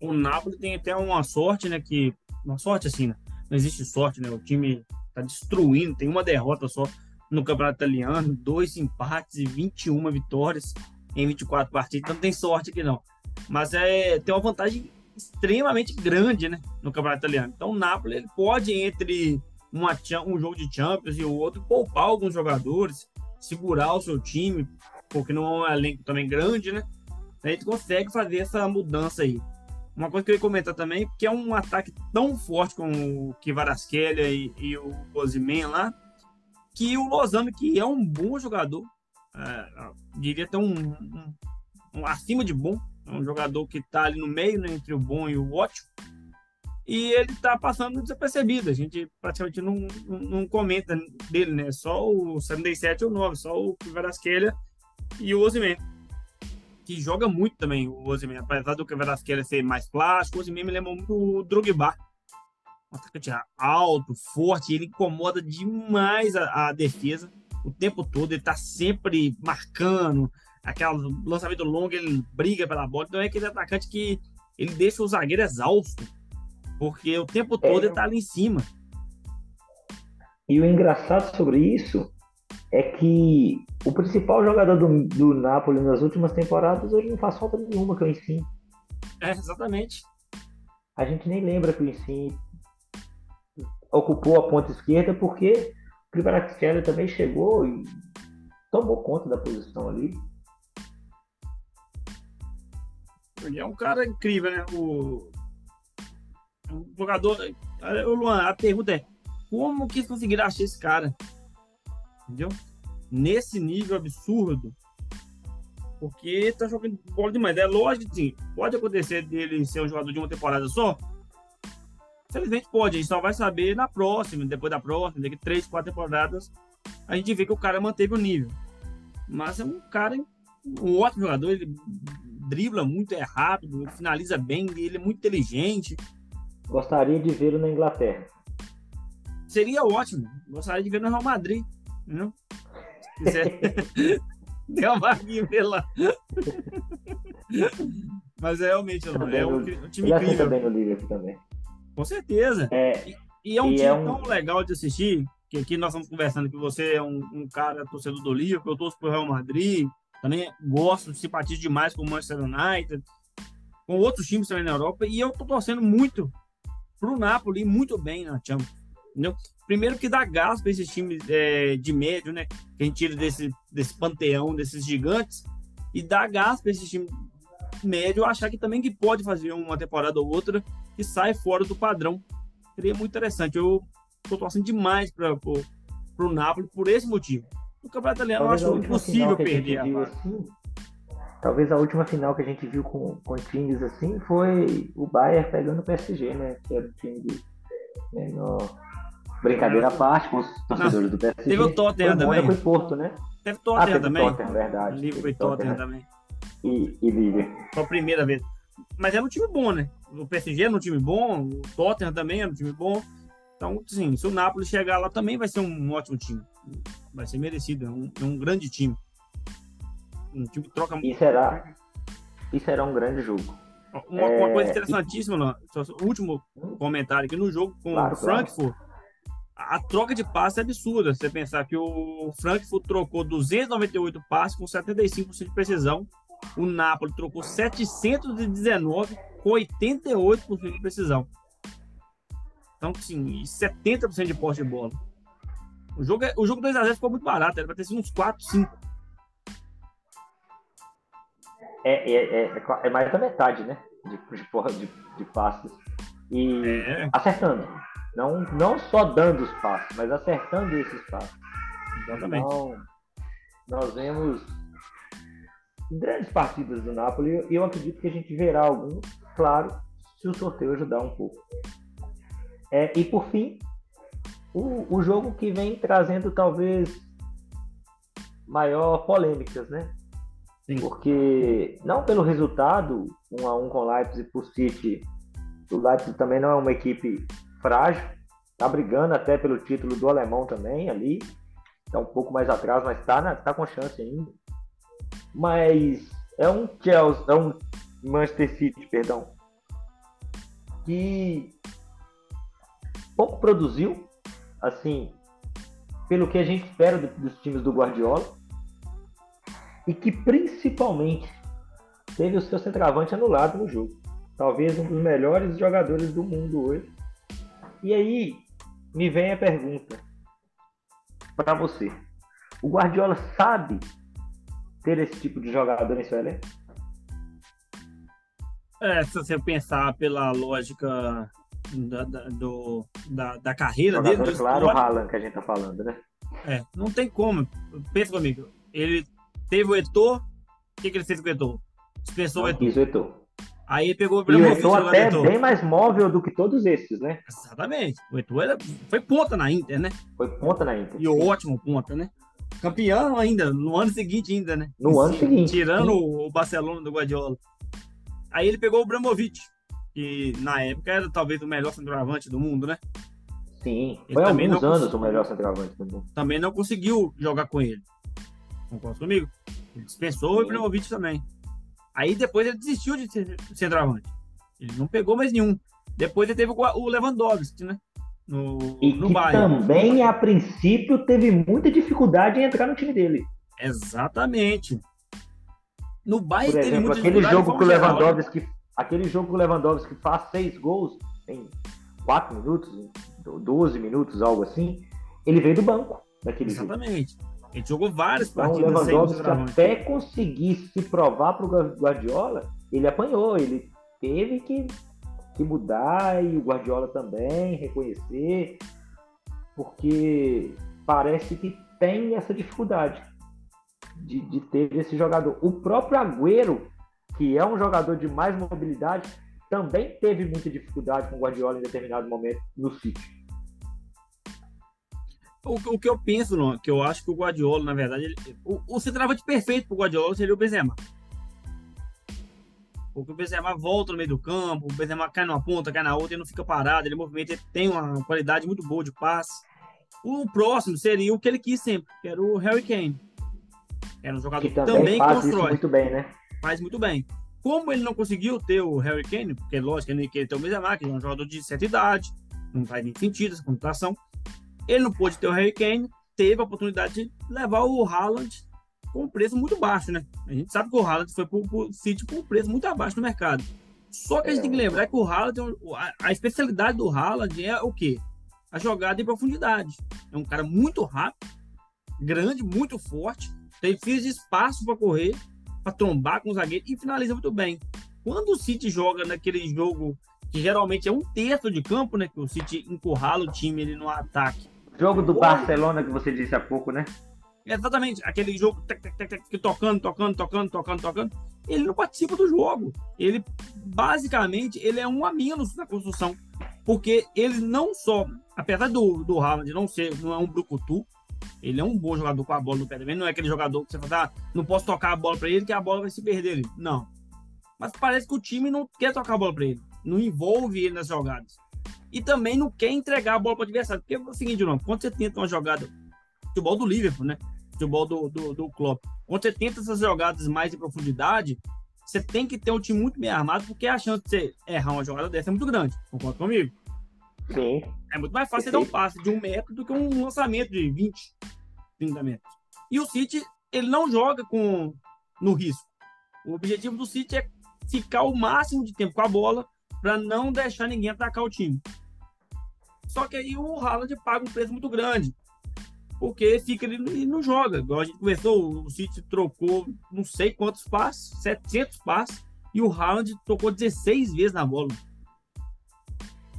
O Napoli tem até uma sorte, né? Que. Uma sorte assim, né? Não existe sorte, né? O time tá destruindo, tem uma derrota só no Campeonato Italiano, dois empates e 21 vitórias em 24 partidas. Então não tem sorte aqui, não. Mas é, tem uma vantagem extremamente grande, né? No Campeonato Italiano. Então o Napoli ele pode, entre uma, um jogo de Champions e o outro, poupar alguns jogadores, segurar o seu time, porque não é um elenco também grande, né? A gente consegue fazer essa mudança aí. Uma coisa que eu ia comentar também, que é um ataque tão forte com o Kivaraskelia e, e o Ozyman lá, que o Lozano, que é um bom jogador, é, diria até um, um, um, acima de bom, é um jogador que está ali no meio, né, entre o bom e o ótimo, e ele está passando desapercebido. A gente praticamente não, não, não, comenta dele, né? Só o 77 ou 9, só o Kivaraskelia e o Ozyman, que joga muito também o Ozyman, apesar do que Velasquez ser mais plástico, o Ozyman me lembra muito o Drogba. Um atacante alto, forte, ele incomoda demais a, a defesa o tempo todo, ele tá sempre marcando, aquele lançamento longo, ele briga pela bola, então é aquele atacante que ele deixa o zagueiro exausto, porque o tempo todo é. ele tá ali em cima. E o engraçado sobre isso é que o principal jogador do, do Napoli nas últimas temporadas hoje não faz falta nenhuma que eu ensino. É, exatamente. A gente nem lembra que o ensino ocupou a ponta esquerda porque o Kvaratskhelia também chegou e tomou conta da posição ali. Ele é um cara incrível, né? O, o jogador. O Luan, a pergunta é: como que conseguiram achar esse cara? entendeu? Nesse nível absurdo, porque tá jogando bola demais. É lógico sim, pode acontecer dele ser um jogador de uma temporada só. Infelizmente pode, a gente só vai saber na próxima, depois da próxima, daqui três, quatro temporadas, a gente vê que o cara manteve o nível. Mas é um cara, um ótimo jogador, ele dribla muito, é rápido, finaliza bem, ele é muito inteligente. Gostaria de vê-lo na Inglaterra. Seria ótimo. Gostaria de ver no Real Madrid. Não? Se quiser. <laughs> Tem uma lá. Mas é realmente não. É um, um time incrível. bem no Liverpool também. Com certeza. É, e, e é um time é um... tão legal de assistir, que aqui nós estamos conversando que você é um, um cara torcedor do Liverpool, eu torço pro Real Madrid, também gosto, simpatizo demais com o Manchester United, com outros times também na Europa, e eu tô torcendo muito pro Napoli, muito bem na Champions. Entendeu? Primeiro que dá gás para esses times é, de médio, né? Que a gente tira desse, desse panteão, desses gigantes, e dá gás para esses times médio achar que também que pode fazer uma temporada ou outra que sai fora do padrão. Seria muito interessante. Eu tô torcendo demais para o Napoli por esse motivo. No Campeonato Italiano eu acho impossível perder a, assim, Talvez a última final que a gente viu com, com times assim foi o Bayern pegando o PSG, né? Que era o time de menor. Brincadeira à parte com os torcedores do PSG. Teve o Tottenham também. Foi Porto, né? Teve Tottenham ah, teve também. Tottenham, verdade. Liverpool e Tottenham, Tottenham também. E, e Liverpool. Foi a primeira vez. Mas era um time bom, né? O PSG era um time bom, o Tottenham também era um time bom. Então, sim, se o Napoli chegar lá também vai ser um ótimo time. Vai ser merecido, é um, é um grande time. Um time que troca E será, e será um grande jogo. Uma, é... uma coisa interessantíssima, e... último comentário aqui no jogo com claro, o Frankfurt. Claro. A troca de passes é absurda. Você pensar que o Frankfurt trocou 298 passes com 75% de precisão. O Napoli trocou 719 com 88% de precisão. Então, sim, 70% de posse de bola. O jogo, é, o jogo 2x0 ficou muito barato, era pra ter sido uns 4, 5. É, é, é, é mais da metade, né? De, de, porra, de, de passes. E é. acertando. Não, não só dando os passes, mas acertando esses passes. Exatamente. Então, nós vemos grandes partidas do Napoli e eu acredito que a gente verá alguns, claro, se o sorteio ajudar um pouco. É, e por fim, o, o jogo que vem trazendo talvez maior polêmicas, né? Sim. Porque não pelo resultado, um a um com o Leipzig por City, o Leipzig também não é uma equipe frágil, tá brigando até pelo título do alemão também ali, tá um pouco mais atrás, mas tá, tá com chance ainda. Mas é um Chelsea, é um Manchester City, perdão, que pouco produziu, assim, pelo que a gente espera dos times do Guardiola, e que principalmente teve o seu centroavante anulado no jogo. Talvez um dos melhores jogadores do mundo hoje. E aí me vem a pergunta para você: o Guardiola sabe ter esse tipo de jogador em seu elenco? É, se você pensar pela lógica da, da, do, da, da carreira Jogador, dele. Claro, o Haaland que a gente tá falando, né? É, não tem como. Pensa comigo. Ele teve o Eto'o. O que, que ele fez com o Eto'o? Dispensou o Eto'o. O. Aí pegou o Ibrahimovic. E o Eto'o até bem mais móvel do que todos esses, né? Exatamente. O Eto'o era, foi ponta na Inter, né? Foi ponta na Inter. E sim. ótimo ponta, né? Campeão ainda, no ano seguinte ainda, né? No ano seguinte. Tirando sim. o Barcelona do Guardiola. Aí ele pegou o Bramovic, que na época era talvez o melhor centroavante do mundo, né? Sim, ele foi alguns anos o melhor centroavante do mundo. Também não conseguiu jogar com ele. Concorda comigo? Ele dispensou o Ibrahimovic também. Aí depois ele desistiu de ser centroavante. Ele não pegou mais nenhum. Depois ele teve o Lewandowski, né? No, e no que Bayern. também, a princípio, teve muita dificuldade em entrar no time dele. Exatamente. No Bayern Por exemplo, teve muita aquele jogo que o Lewandowski, aquele jogo que o Lewandowski faz seis gols em quatro minutos, 12 minutos, algo assim, ele veio do banco naquele Exatamente. Jogo. Ele jogou várias então, partidas. O Lewandowski até conseguir se provar para o Guardiola, ele apanhou, ele teve que, que mudar e o Guardiola também reconhecer, porque parece que tem essa dificuldade de, de ter esse jogador. O próprio Agüero, que é um jogador de mais mobilidade, também teve muita dificuldade com o Guardiola em determinado momento no City. O, o, que eu penso, que eu acho que o Guardiola, na verdade, ele, o, o centroavante perfeito para o Guardiola seria o Benzema. Porque o Benzema volta no meio do campo, o Benzema cai numa ponta, cai na outra, ele não fica parado, ele movimenta, ele tem uma qualidade muito boa de passe. O próximo seria o que ele quis sempre, que era o Harry Kane. Era um jogador que também, também faz constrói. muito bem, né? Faz muito bem. como ele não conseguiu ter o Harry Kane, porque lógico, ele queria ter o Benzema, que é um jogador de certa idade, não faz nem sentido essa computação. Ele não pôde ter o Harry Kane, teve a oportunidade de levar o Haaland com um preço muito baixo, né? A gente sabe que o Haaland foi para o City por um preço muito abaixo no mercado. Só que a gente tem que lembrar que o Haaland, a especialidade do Haaland é o quê? A jogada em profundidade. É um cara muito rápido, grande, muito forte, tem fios de espaço para correr, para trombar com o zagueiro e finaliza muito bem. Quando o City joga naquele jogo que geralmente é um terço de campo, né? Que o City encurrala o time ele no ataque. Jogo do Barcelona que você disse há pouco, né? Exatamente, aquele jogo tec, tec, tec, que tocando, tocando, tocando, tocando, tocando. Ele não participa do jogo. Ele, basicamente, ele é um a menos na construção. Porque ele não só, apesar do, do Haaland não ser, não é um brucutu, ele é um bom jogador com a bola no pé também. Não é aquele jogador que você fala, ah, não posso tocar a bola para ele que a bola vai se perder ali. Não. Mas parece que o time não quer tocar a bola para ele. Não envolve ele nas jogadas. E também não quer entregar a bola para o adversário. Porque é o seguinte, não, quando você tenta uma jogada futebol do Liverpool, né? Futebol do, do, do Klopp. Quando você tenta essas jogadas mais em profundidade, você tem que ter um time muito bem armado, porque a chance de você errar uma jogada dessa é muito grande. Concorda comigo? Sim. É muito mais fácil você dar um passe de um metro do que um lançamento de 20, 30 metros. E o City, ele não joga com no risco. O objetivo do City é ficar o máximo de tempo com a bola para não deixar ninguém atacar o time. Só que aí o Haaland paga um preço muito grande porque fica ali e não joga. Igual a gente conversou, o City trocou não sei quantos passes, 700 passes, e o Haaland tocou 16 vezes na bola.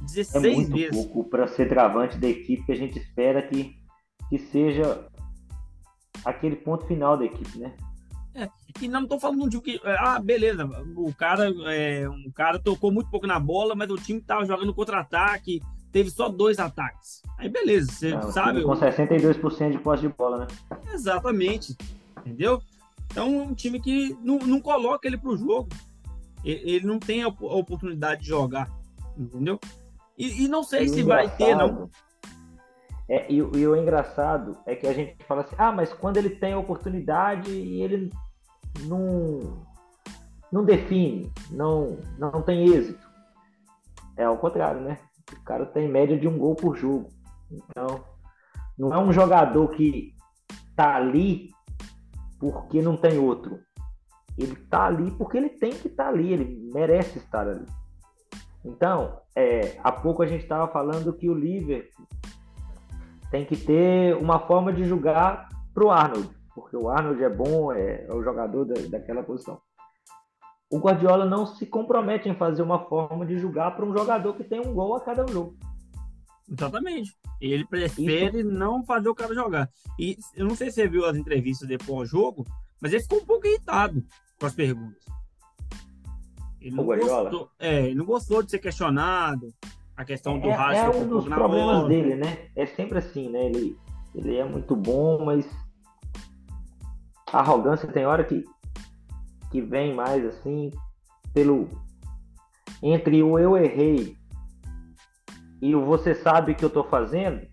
16 é muito vezes. pouco para ser travante da equipe que a gente espera que, que seja aquele ponto final da equipe, né? É, e não estou falando de que. Ah, beleza, o cara, é, um cara tocou muito pouco na bola, mas o time estava jogando contra-ataque, teve só dois ataques. Aí beleza, você não, sabe. Com 62% de posse de bola, né? Exatamente. Entendeu? Então, um time que não, não coloca ele pro jogo. Ele não tem a oportunidade de jogar. Entendeu? E, e não sei e se vai ter, não. É, e, e, o engraçado é que a gente fala assim, ah, mas quando ele tem a oportunidade e ele não, não define, não, não tem êxito. É ao contrário, né? O cara tem média de um gol por jogo. Então, não é um jogador que tá ali porque não tem outro. Ele tá ali porque ele tem que estar tá ali, ele merece estar ali. Então, é, há pouco a gente estava falando que o Liverpool tem que ter uma forma de jogar para o Arnold, porque o Arnold é bom, é, é o jogador da, daquela posição o Guardiola não se compromete em fazer uma forma de jogar para um jogador que tem um gol a cada jogo. Exatamente. Ele prefere Isso. não fazer o cara jogar. E eu não sei se você viu as entrevistas depois do jogo, mas ele ficou um pouco irritado com as perguntas. Ele não, gostou, é, ele não gostou de ser questionado. A questão do é, rádio. É um dos problemas bola. dele, né? É sempre assim, né? Ele, ele é muito bom, mas a arrogância tem hora que que vem mais assim pelo entre o eu errei e o você sabe que eu estou fazendo,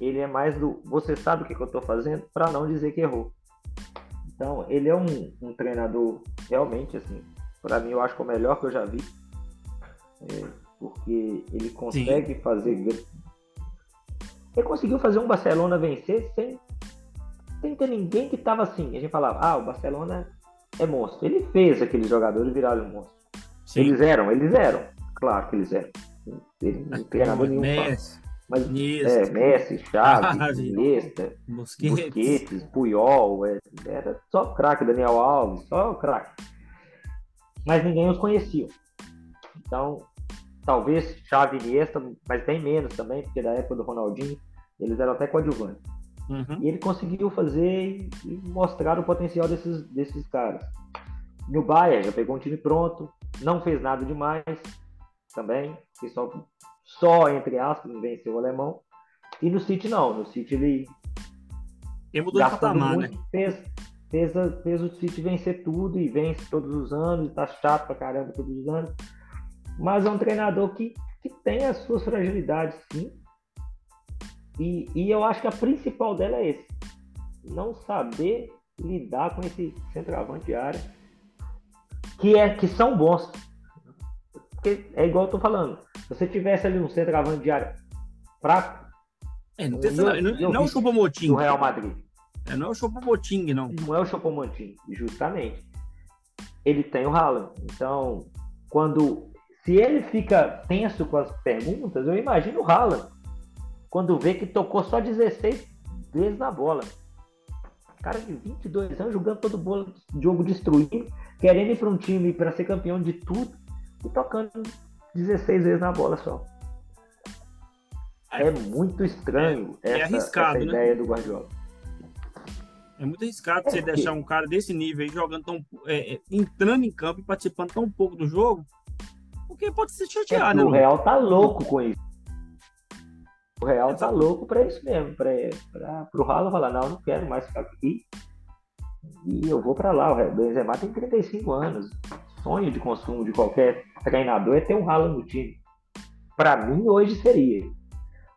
ele é mais do você sabe o que, que eu estou fazendo para não dizer que errou. Então, ele é um, um treinador realmente assim, para mim eu acho que é o melhor que eu já vi. É, porque ele consegue Sim. fazer ele conseguiu fazer um Barcelona vencer sem, sem ter ninguém que estava assim. A gente falava, ah, o Barcelona é monstro. Ele fez aqueles jogadores virarem monstro. Sim. Eles eram, eles eram. Claro que eles eram. Ele não tem nada nenhum. Messi, mas é, Messi, Chaves, <laughs> Iniesta, Busquets. Busquets, Puyol, é, era só craque, Daniel Alves, só craque. Mas ninguém os conhecia. Então, talvez Chave e Iniesta, mas bem menos também, porque da época do Ronaldinho, eles eram até coadjuvantes. Uhum. E ele conseguiu fazer e mostrar o potencial desses, desses caras. No Bayern já pegou um time pronto, não fez nada demais também, que só, só entre aspas venceu o alemão. E no City não, no City ele, ele mudou de patamar, muito, né? Fez, fez, fez o City vencer tudo e vence todos os anos, tá chato pra caramba todos os anos. Mas é um treinador que, que tem as suas fragilidades, sim, e, e eu acho que a principal dela é esse. Não saber lidar com esse centroavante de área que, é, que são bons. Porque é igual eu tô falando. Se você tivesse ali um centroavante de área fraco. É, não, tem, eu, não, não, não o Chupomoting. Do Real Madrid. É, não é o Chopomoting, não. Não é o Chopomoting, justamente. Ele tem o Haaland. Então, quando. Se ele fica tenso com as perguntas, eu imagino o Haaland. Quando vê que tocou só 16 vezes na bola. Cara de 22 anos jogando todo bolo, jogo destruindo, querendo ir para um time para ser campeão de tudo e tocando 16 vezes na bola só. É muito estranho é, essa, arriscado, essa né? ideia né? do Guardiola. É muito arriscado você deixar um cara desse nível aí jogando tão. É, é, entrando em campo e participando tão pouco do jogo, porque pode se chatear, é, né? O Real tá louco com isso. O Real tá louco para isso mesmo, para o Haaland falar, não, não quero mais ficar aqui. E eu vou para lá. O Benzema tem 35 anos. Sonho de consumo de qualquer treinador é ter um Haaland no time. Para mim, hoje seria.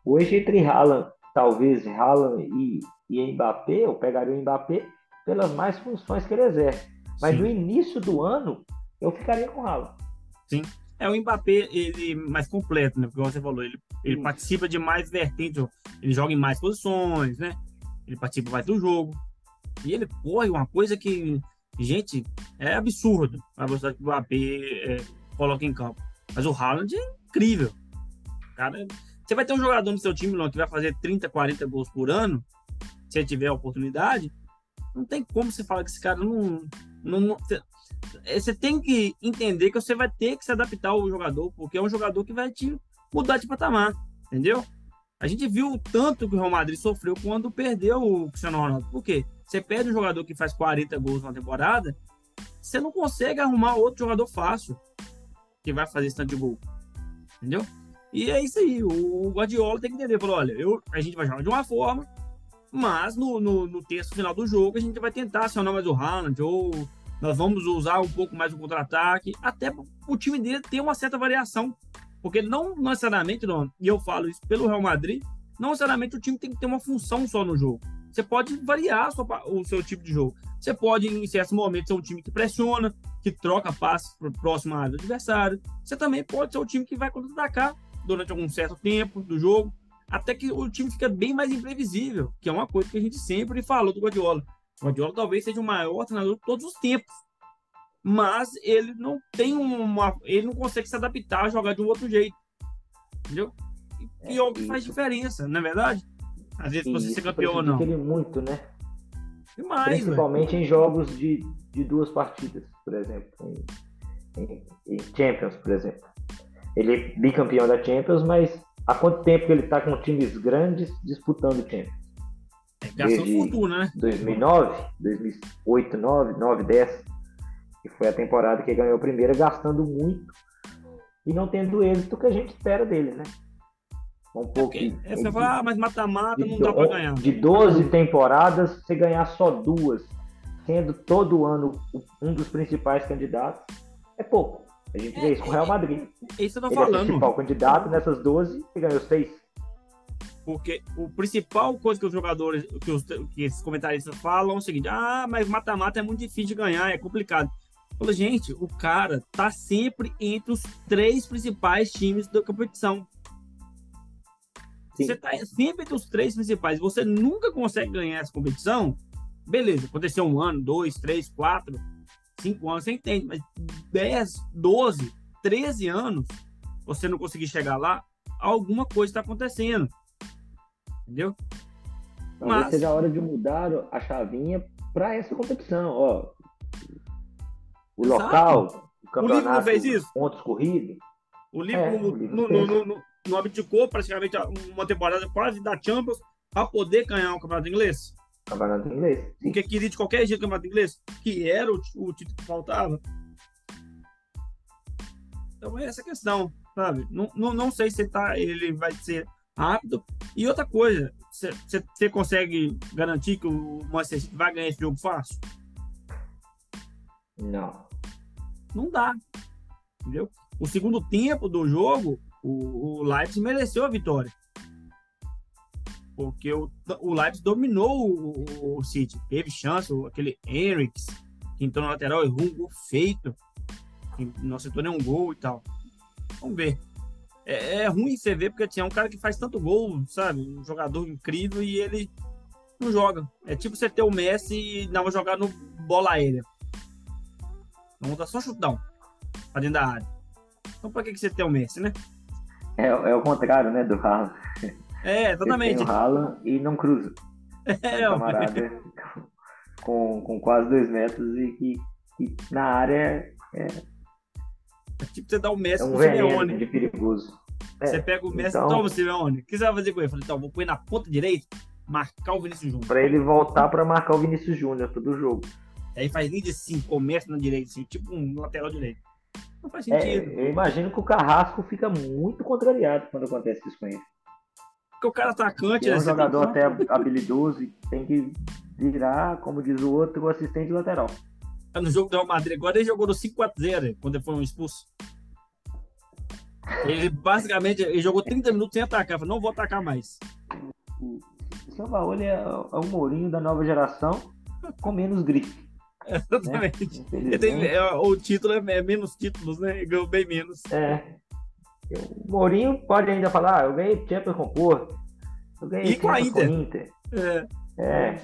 Hoje, entre Haaland, talvez Haaland e, e Mbappé, eu pegaria o Mbappé pelas mais funções que ele exerce. Mas Sim. no início do ano, eu ficaria com o Haaland. Sim. É o Mbappé ele mais completo, né? Porque você falou, ele, ele participa de mais vertentes, ele joga em mais posições, né? Ele participa mais do jogo. E ele corre uma coisa que, gente, é absurdo a velocidade que o Mbappé é, coloca em campo. Mas o Haaland é incrível. Cara, você vai ter um jogador no seu time que vai fazer 30, 40 gols por ano, se ele tiver a oportunidade. Não tem como você falar que esse cara não, não, não é, você tem que entender que você vai ter que se adaptar ao jogador, porque é um jogador que vai te mudar de patamar, entendeu? A gente viu o tanto que o Real Madrid sofreu quando perdeu o Cristiano Ronaldo. Por quê? Você perde um jogador que faz 40 gols na temporada, você não consegue arrumar outro jogador fácil que vai fazer esse tanto de gol. Entendeu? E é isso aí. O Guardiola tem que entender. Falou, olha, eu, a gente vai jogar de uma forma, mas no, no, no terço final do jogo a gente vai tentar acionar mais o Haaland ou nós vamos usar um pouco mais o contra-ataque, até o time dele ter uma certa variação. Porque não necessariamente, não, e eu falo isso pelo Real Madrid, não necessariamente o time tem que ter uma função só no jogo. Você pode variar o seu tipo de jogo. Você pode, em certos momentos, ser um time que pressiona, que troca passes para o próximo adversário. Você também pode ser um time que vai contra-atacar durante algum certo tempo do jogo, até que o time fica bem mais imprevisível, que é uma coisa que a gente sempre falou do Guardiola. O Guardiola talvez seja o maior treinador de todos os tempos. Mas ele não tem uma. Ele não consegue se adaptar a jogar de um outro jeito. Entendeu? E, é, que faz diferença, não é verdade? Às vezes você ser campeão ou não. Ele muito, né? Demais, Principalmente véio. em jogos de, de duas partidas, por exemplo. Em, em, em, Champions, por exemplo. Ele é bicampeão da Champions, mas há quanto tempo que ele está com times grandes disputando Champions? Gastou fortuna, né? 2009, 2008, 2009, 9, 10, que foi a temporada que ganhou a primeira, gastando muito e não tendo o êxito que a gente espera dele, né? Um pouco. É, é você fala, ah, mas mata-mata não dá para ganhar. De 12 temporadas, você ganhar só duas, sendo todo ano um dos principais candidatos, é pouco. A gente vê isso com o Real Madrid. Isso eu tô Ele falando. É o principal candidato nessas 12 e ganhou seis. Porque o principal coisa que os jogadores, que, os, que esses comentaristas falam é o seguinte: ah, mas mata-mata é muito difícil de ganhar, é complicado. Fala, gente, o cara tá sempre entre os três principais times da competição. Sim. Você tá sempre entre os três principais, você nunca consegue ganhar essa competição. Beleza, aconteceu um ano, dois, três, quatro, cinco anos, você entende, mas 10, 12, 13 anos, você não conseguir chegar lá, alguma coisa está acontecendo. Entendeu? Talvez Mas... seja a hora de mudar a chavinha para essa competição. Ó, o Exato. local, o campeonato, o não fez isso? pontos corridos. O Liverpool é, não, abdicou praticamente uma temporada quase da Champions para poder ganhar o campeonato inglês. Campeonato inglês. Sim. Porque queria de qualquer jeito o campeonato inglês, que era o, o título que faltava. Então é essa questão, sabe? Não, não, não sei se tá, ele vai ser rápido. E outra coisa, você consegue garantir que o Manchester City vai ganhar esse jogo fácil? Não. Não dá. Entendeu? O segundo tempo do jogo, o, o Leipzig mereceu a vitória. Porque o, o Leipzig dominou o, o City. Teve chance, aquele Henriks, que entrou na lateral, errou um gol feito. não acertou nenhum gol e tal. Vamos ver. É, é ruim você ver, porque tinha um cara que faz tanto gol, sabe? Um jogador incrível e ele não joga. É tipo você ter o Messi e não vai jogar no bola aérea. Vamos dar só chutão pra dentro da área. Então pra que, que você tem o Messi, né? É, é o contrário, né, do Haaland. <laughs> É, exatamente. Você tem o Haaland e não cruza. <laughs> É, um camarada <laughs> com, com quase dois metros e que, que na área é, é tipo você dá o Messi é um pro Simeone. de perigoso. Você é, pega o Messi então... e toma o Simeone. O que você vai fazer com ele? Eu falei, então, vou pôr na ponta direita, marcar o Vinícius Júnior. Pra ele voltar pra marcar o Vinícius Júnior todo jogo. Aí faz linha de 5, começa na direita, assim, tipo um lateral direito. Não faz é, sentido. É, eu imagino que o Carrasco fica muito contrariado quando acontece isso com ele. Porque o cara atacante, é um jogador até habilidoso e tem que virar, como diz o outro, o assistente lateral. Tá no jogo do Real Madrid. Agora ele jogou no 5x0 quando ele foi um expulso. Ele basicamente ele jogou 30 minutos sem atacar. Falei, não vou atacar mais. O Sampaoli é, é o Mourinho da nova geração com menos grife. <laughs> Exatamente. Né? Tem, é, o título é, é, menos títulos, né? Ele ganhou bem menos. É. O Mourinho pode ainda falar, ah, eu ganhei Champions com Porto. Eu ganhei e com a Inter. Com Inter. É. é.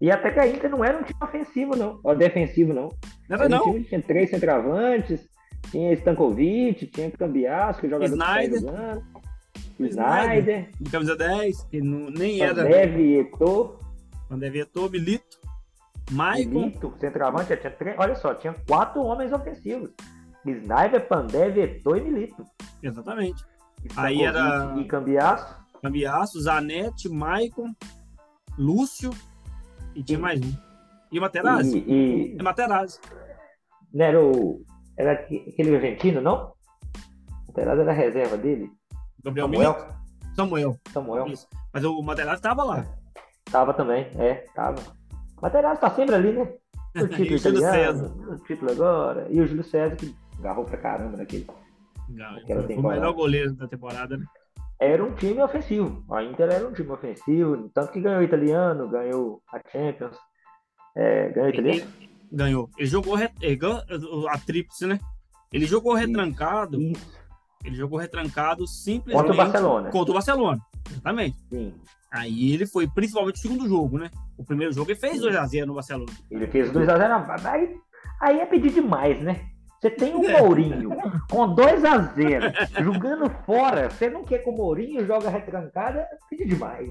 E até que a Inter não era um time ofensivo, não. Ou defensivo, não. Não era, não. Um time tinha três centroavantes, tinha Stankovic, tinha Cambiasso, que jogador Snyder. Que Snyder. De camisa 10, que não, nem era. Pandev, Eto'o. Pandev, Eto'o, Milito. Maicon. Milito, centroavante, tinha três, olha só, tinha quatro homens ofensivos. Snyder, Pandev, Eto'o e Milito. Exatamente. Aí era... E Cambiasso. Cambiasso, Zanetti, Maicon, Lúcio e tinha mais um. E o Materazzi? E, e... É Materazzi. Não era o. Era aquele argentino, não? O Materazzi era a reserva dele. Gabriel Samuel. Milito? Samuel. Samuel. Isso. Mas o Materazzi tava lá. Tava também, é, tava. O Materazzi tá sempre ali, né? <laughs> O título o César. o título agora. E o Júlio César que agarrou pra caramba naquele. Foi, foi o melhor goleiro da temporada, né? era um time ofensivo. A Inter era um time ofensivo, tanto que ganhou o italiano, ganhou a Champions. É, ganhou o italiano? Ganhou. Ele jogou a tríplice, né? Ele jogou retrancado. Isso. Ele jogou retrancado simplesmente contra o Barcelona. Contra o Barcelona, exatamente. Sim. Aí ele foi principalmente o segundo jogo, né? O primeiro jogo ele fez 2x0 no Barcelona. Ele fez 2x0. Aí, aí é pedir demais, né? Você tem o Mourinho com 2 a 0 jogando fora. Você não quer que o Mourinho joga retrancada? Pede demais.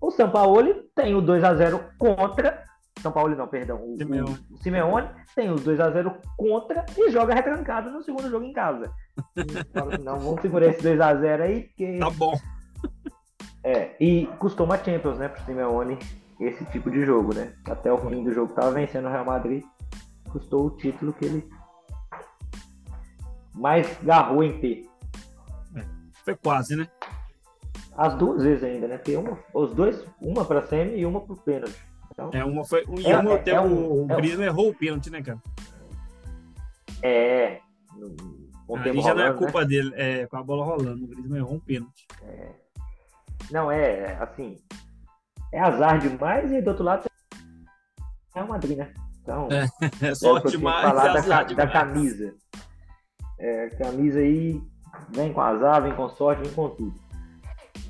O São Paulo tem o 2 a 0 contra. São Paulo não, perdão. O Simeone, o Simeone tem os 2 a 0 contra e joga retrancado no segundo jogo em casa. Assim, não, vamos segurar esse 2 a 0 aí, porque. Tá bom. É, e custou uma Champions, né, pro Simeone esse tipo de jogo, né? Até o fim do jogo tava vencendo o Real Madrid. Custou o título que ele mais garrou em P. É, foi quase, né? As duas vezes ainda, né? Tem uma, os dois, uma para semi e uma para pênalti. Então, é, uma foi. Um, é, uma, é, até é o, o Grêmio errou o pênalti, né, cara? É. Já rolando, não é culpa né? dele, é com a bola rolando. O Grêmio errou um pênalti. É. Não, é, assim. É azar demais e do outro lado é o Madrid, né? Então, é, <laughs> é sorte demais. Falar da, da camisa. É, camisa aí vem com azar, vem com sorte, vem com tudo.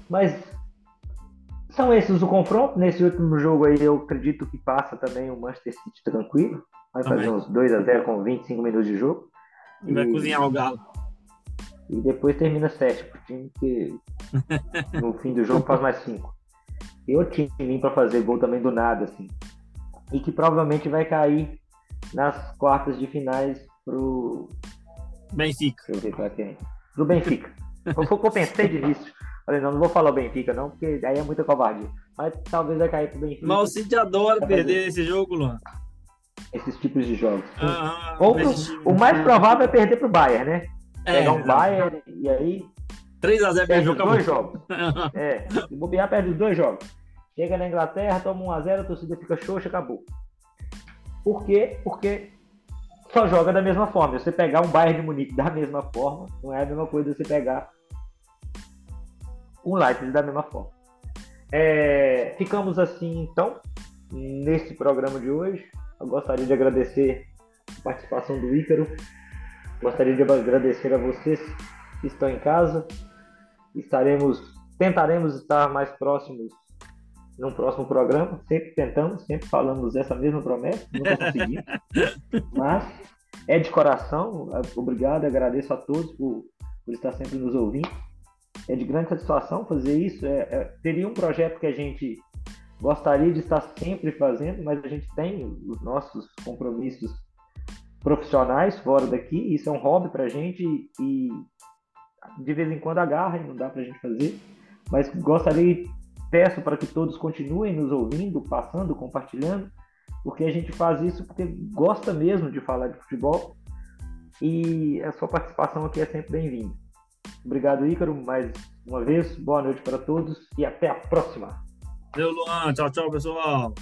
Mas são esses o confronto. Nesse último jogo aí eu acredito que passa também o Manchester City tranquilo. Vai também. fazer uns 2 a 0 com 25 minutos de jogo. E vai cozinhar o galo. E depois termina 7 pro time que <laughs> no fim do jogo faz mais 5. E o time para fazer gol também do nada, assim. E que provavelmente vai cair nas quartas de finais pro Benfica. Deixa eu ver. Do Benfica. Eu pensei de início. Falei, não, não vou falar o Benfica, não, porque aí é muita covardia. Mas talvez vai cair pro Benfica. Mas o City adora perder esse jogo, Luan. Esses tipos de jogos. Ah, Ou pro, o mais provável é perder pro Bayern, né? É, Pegar um Bayern e aí. 3x0 perde os dois jogos. <laughs> é, se bobear, perde os dois jogos. Chega na Inglaterra, toma 1x0, a torcida fica xoxa, acabou. Por quê? Porque só joga da mesma forma. Você pegar um Bayern de Munique da mesma forma, não é a mesma coisa você pegar um Leipzig da mesma forma. É, ficamos assim, então, nesse programa de hoje. Eu gostaria de agradecer a participação do Ícaro Gostaria de agradecer a vocês que estão em casa. Estaremos, tentaremos estar mais próximos no próximo programa. Sempre tentamos, sempre falamos essa mesma promessa, nunca conseguimos. <laughs> Mas é de coração. Obrigado, agradeço a todos por, por estar sempre nos ouvindo. É de grande satisfação fazer isso. É, é, teria um projeto que a gente gostaria de estar sempre fazendo, mas a gente tem os nossos compromissos profissionais fora daqui. Isso é um hobby para a gente e de vez em quando agarra e não dá para a gente fazer. Mas gostaria, peço para que todos continuem nos ouvindo, passando, compartilhando, porque a gente faz isso porque gosta mesmo de falar de futebol e a sua participação aqui é sempre bem-vinda. Obrigado, Ícaro, mais uma vez. Boa noite para todos e até a próxima. Valeu, Luan. Tchau, tchau, pessoal.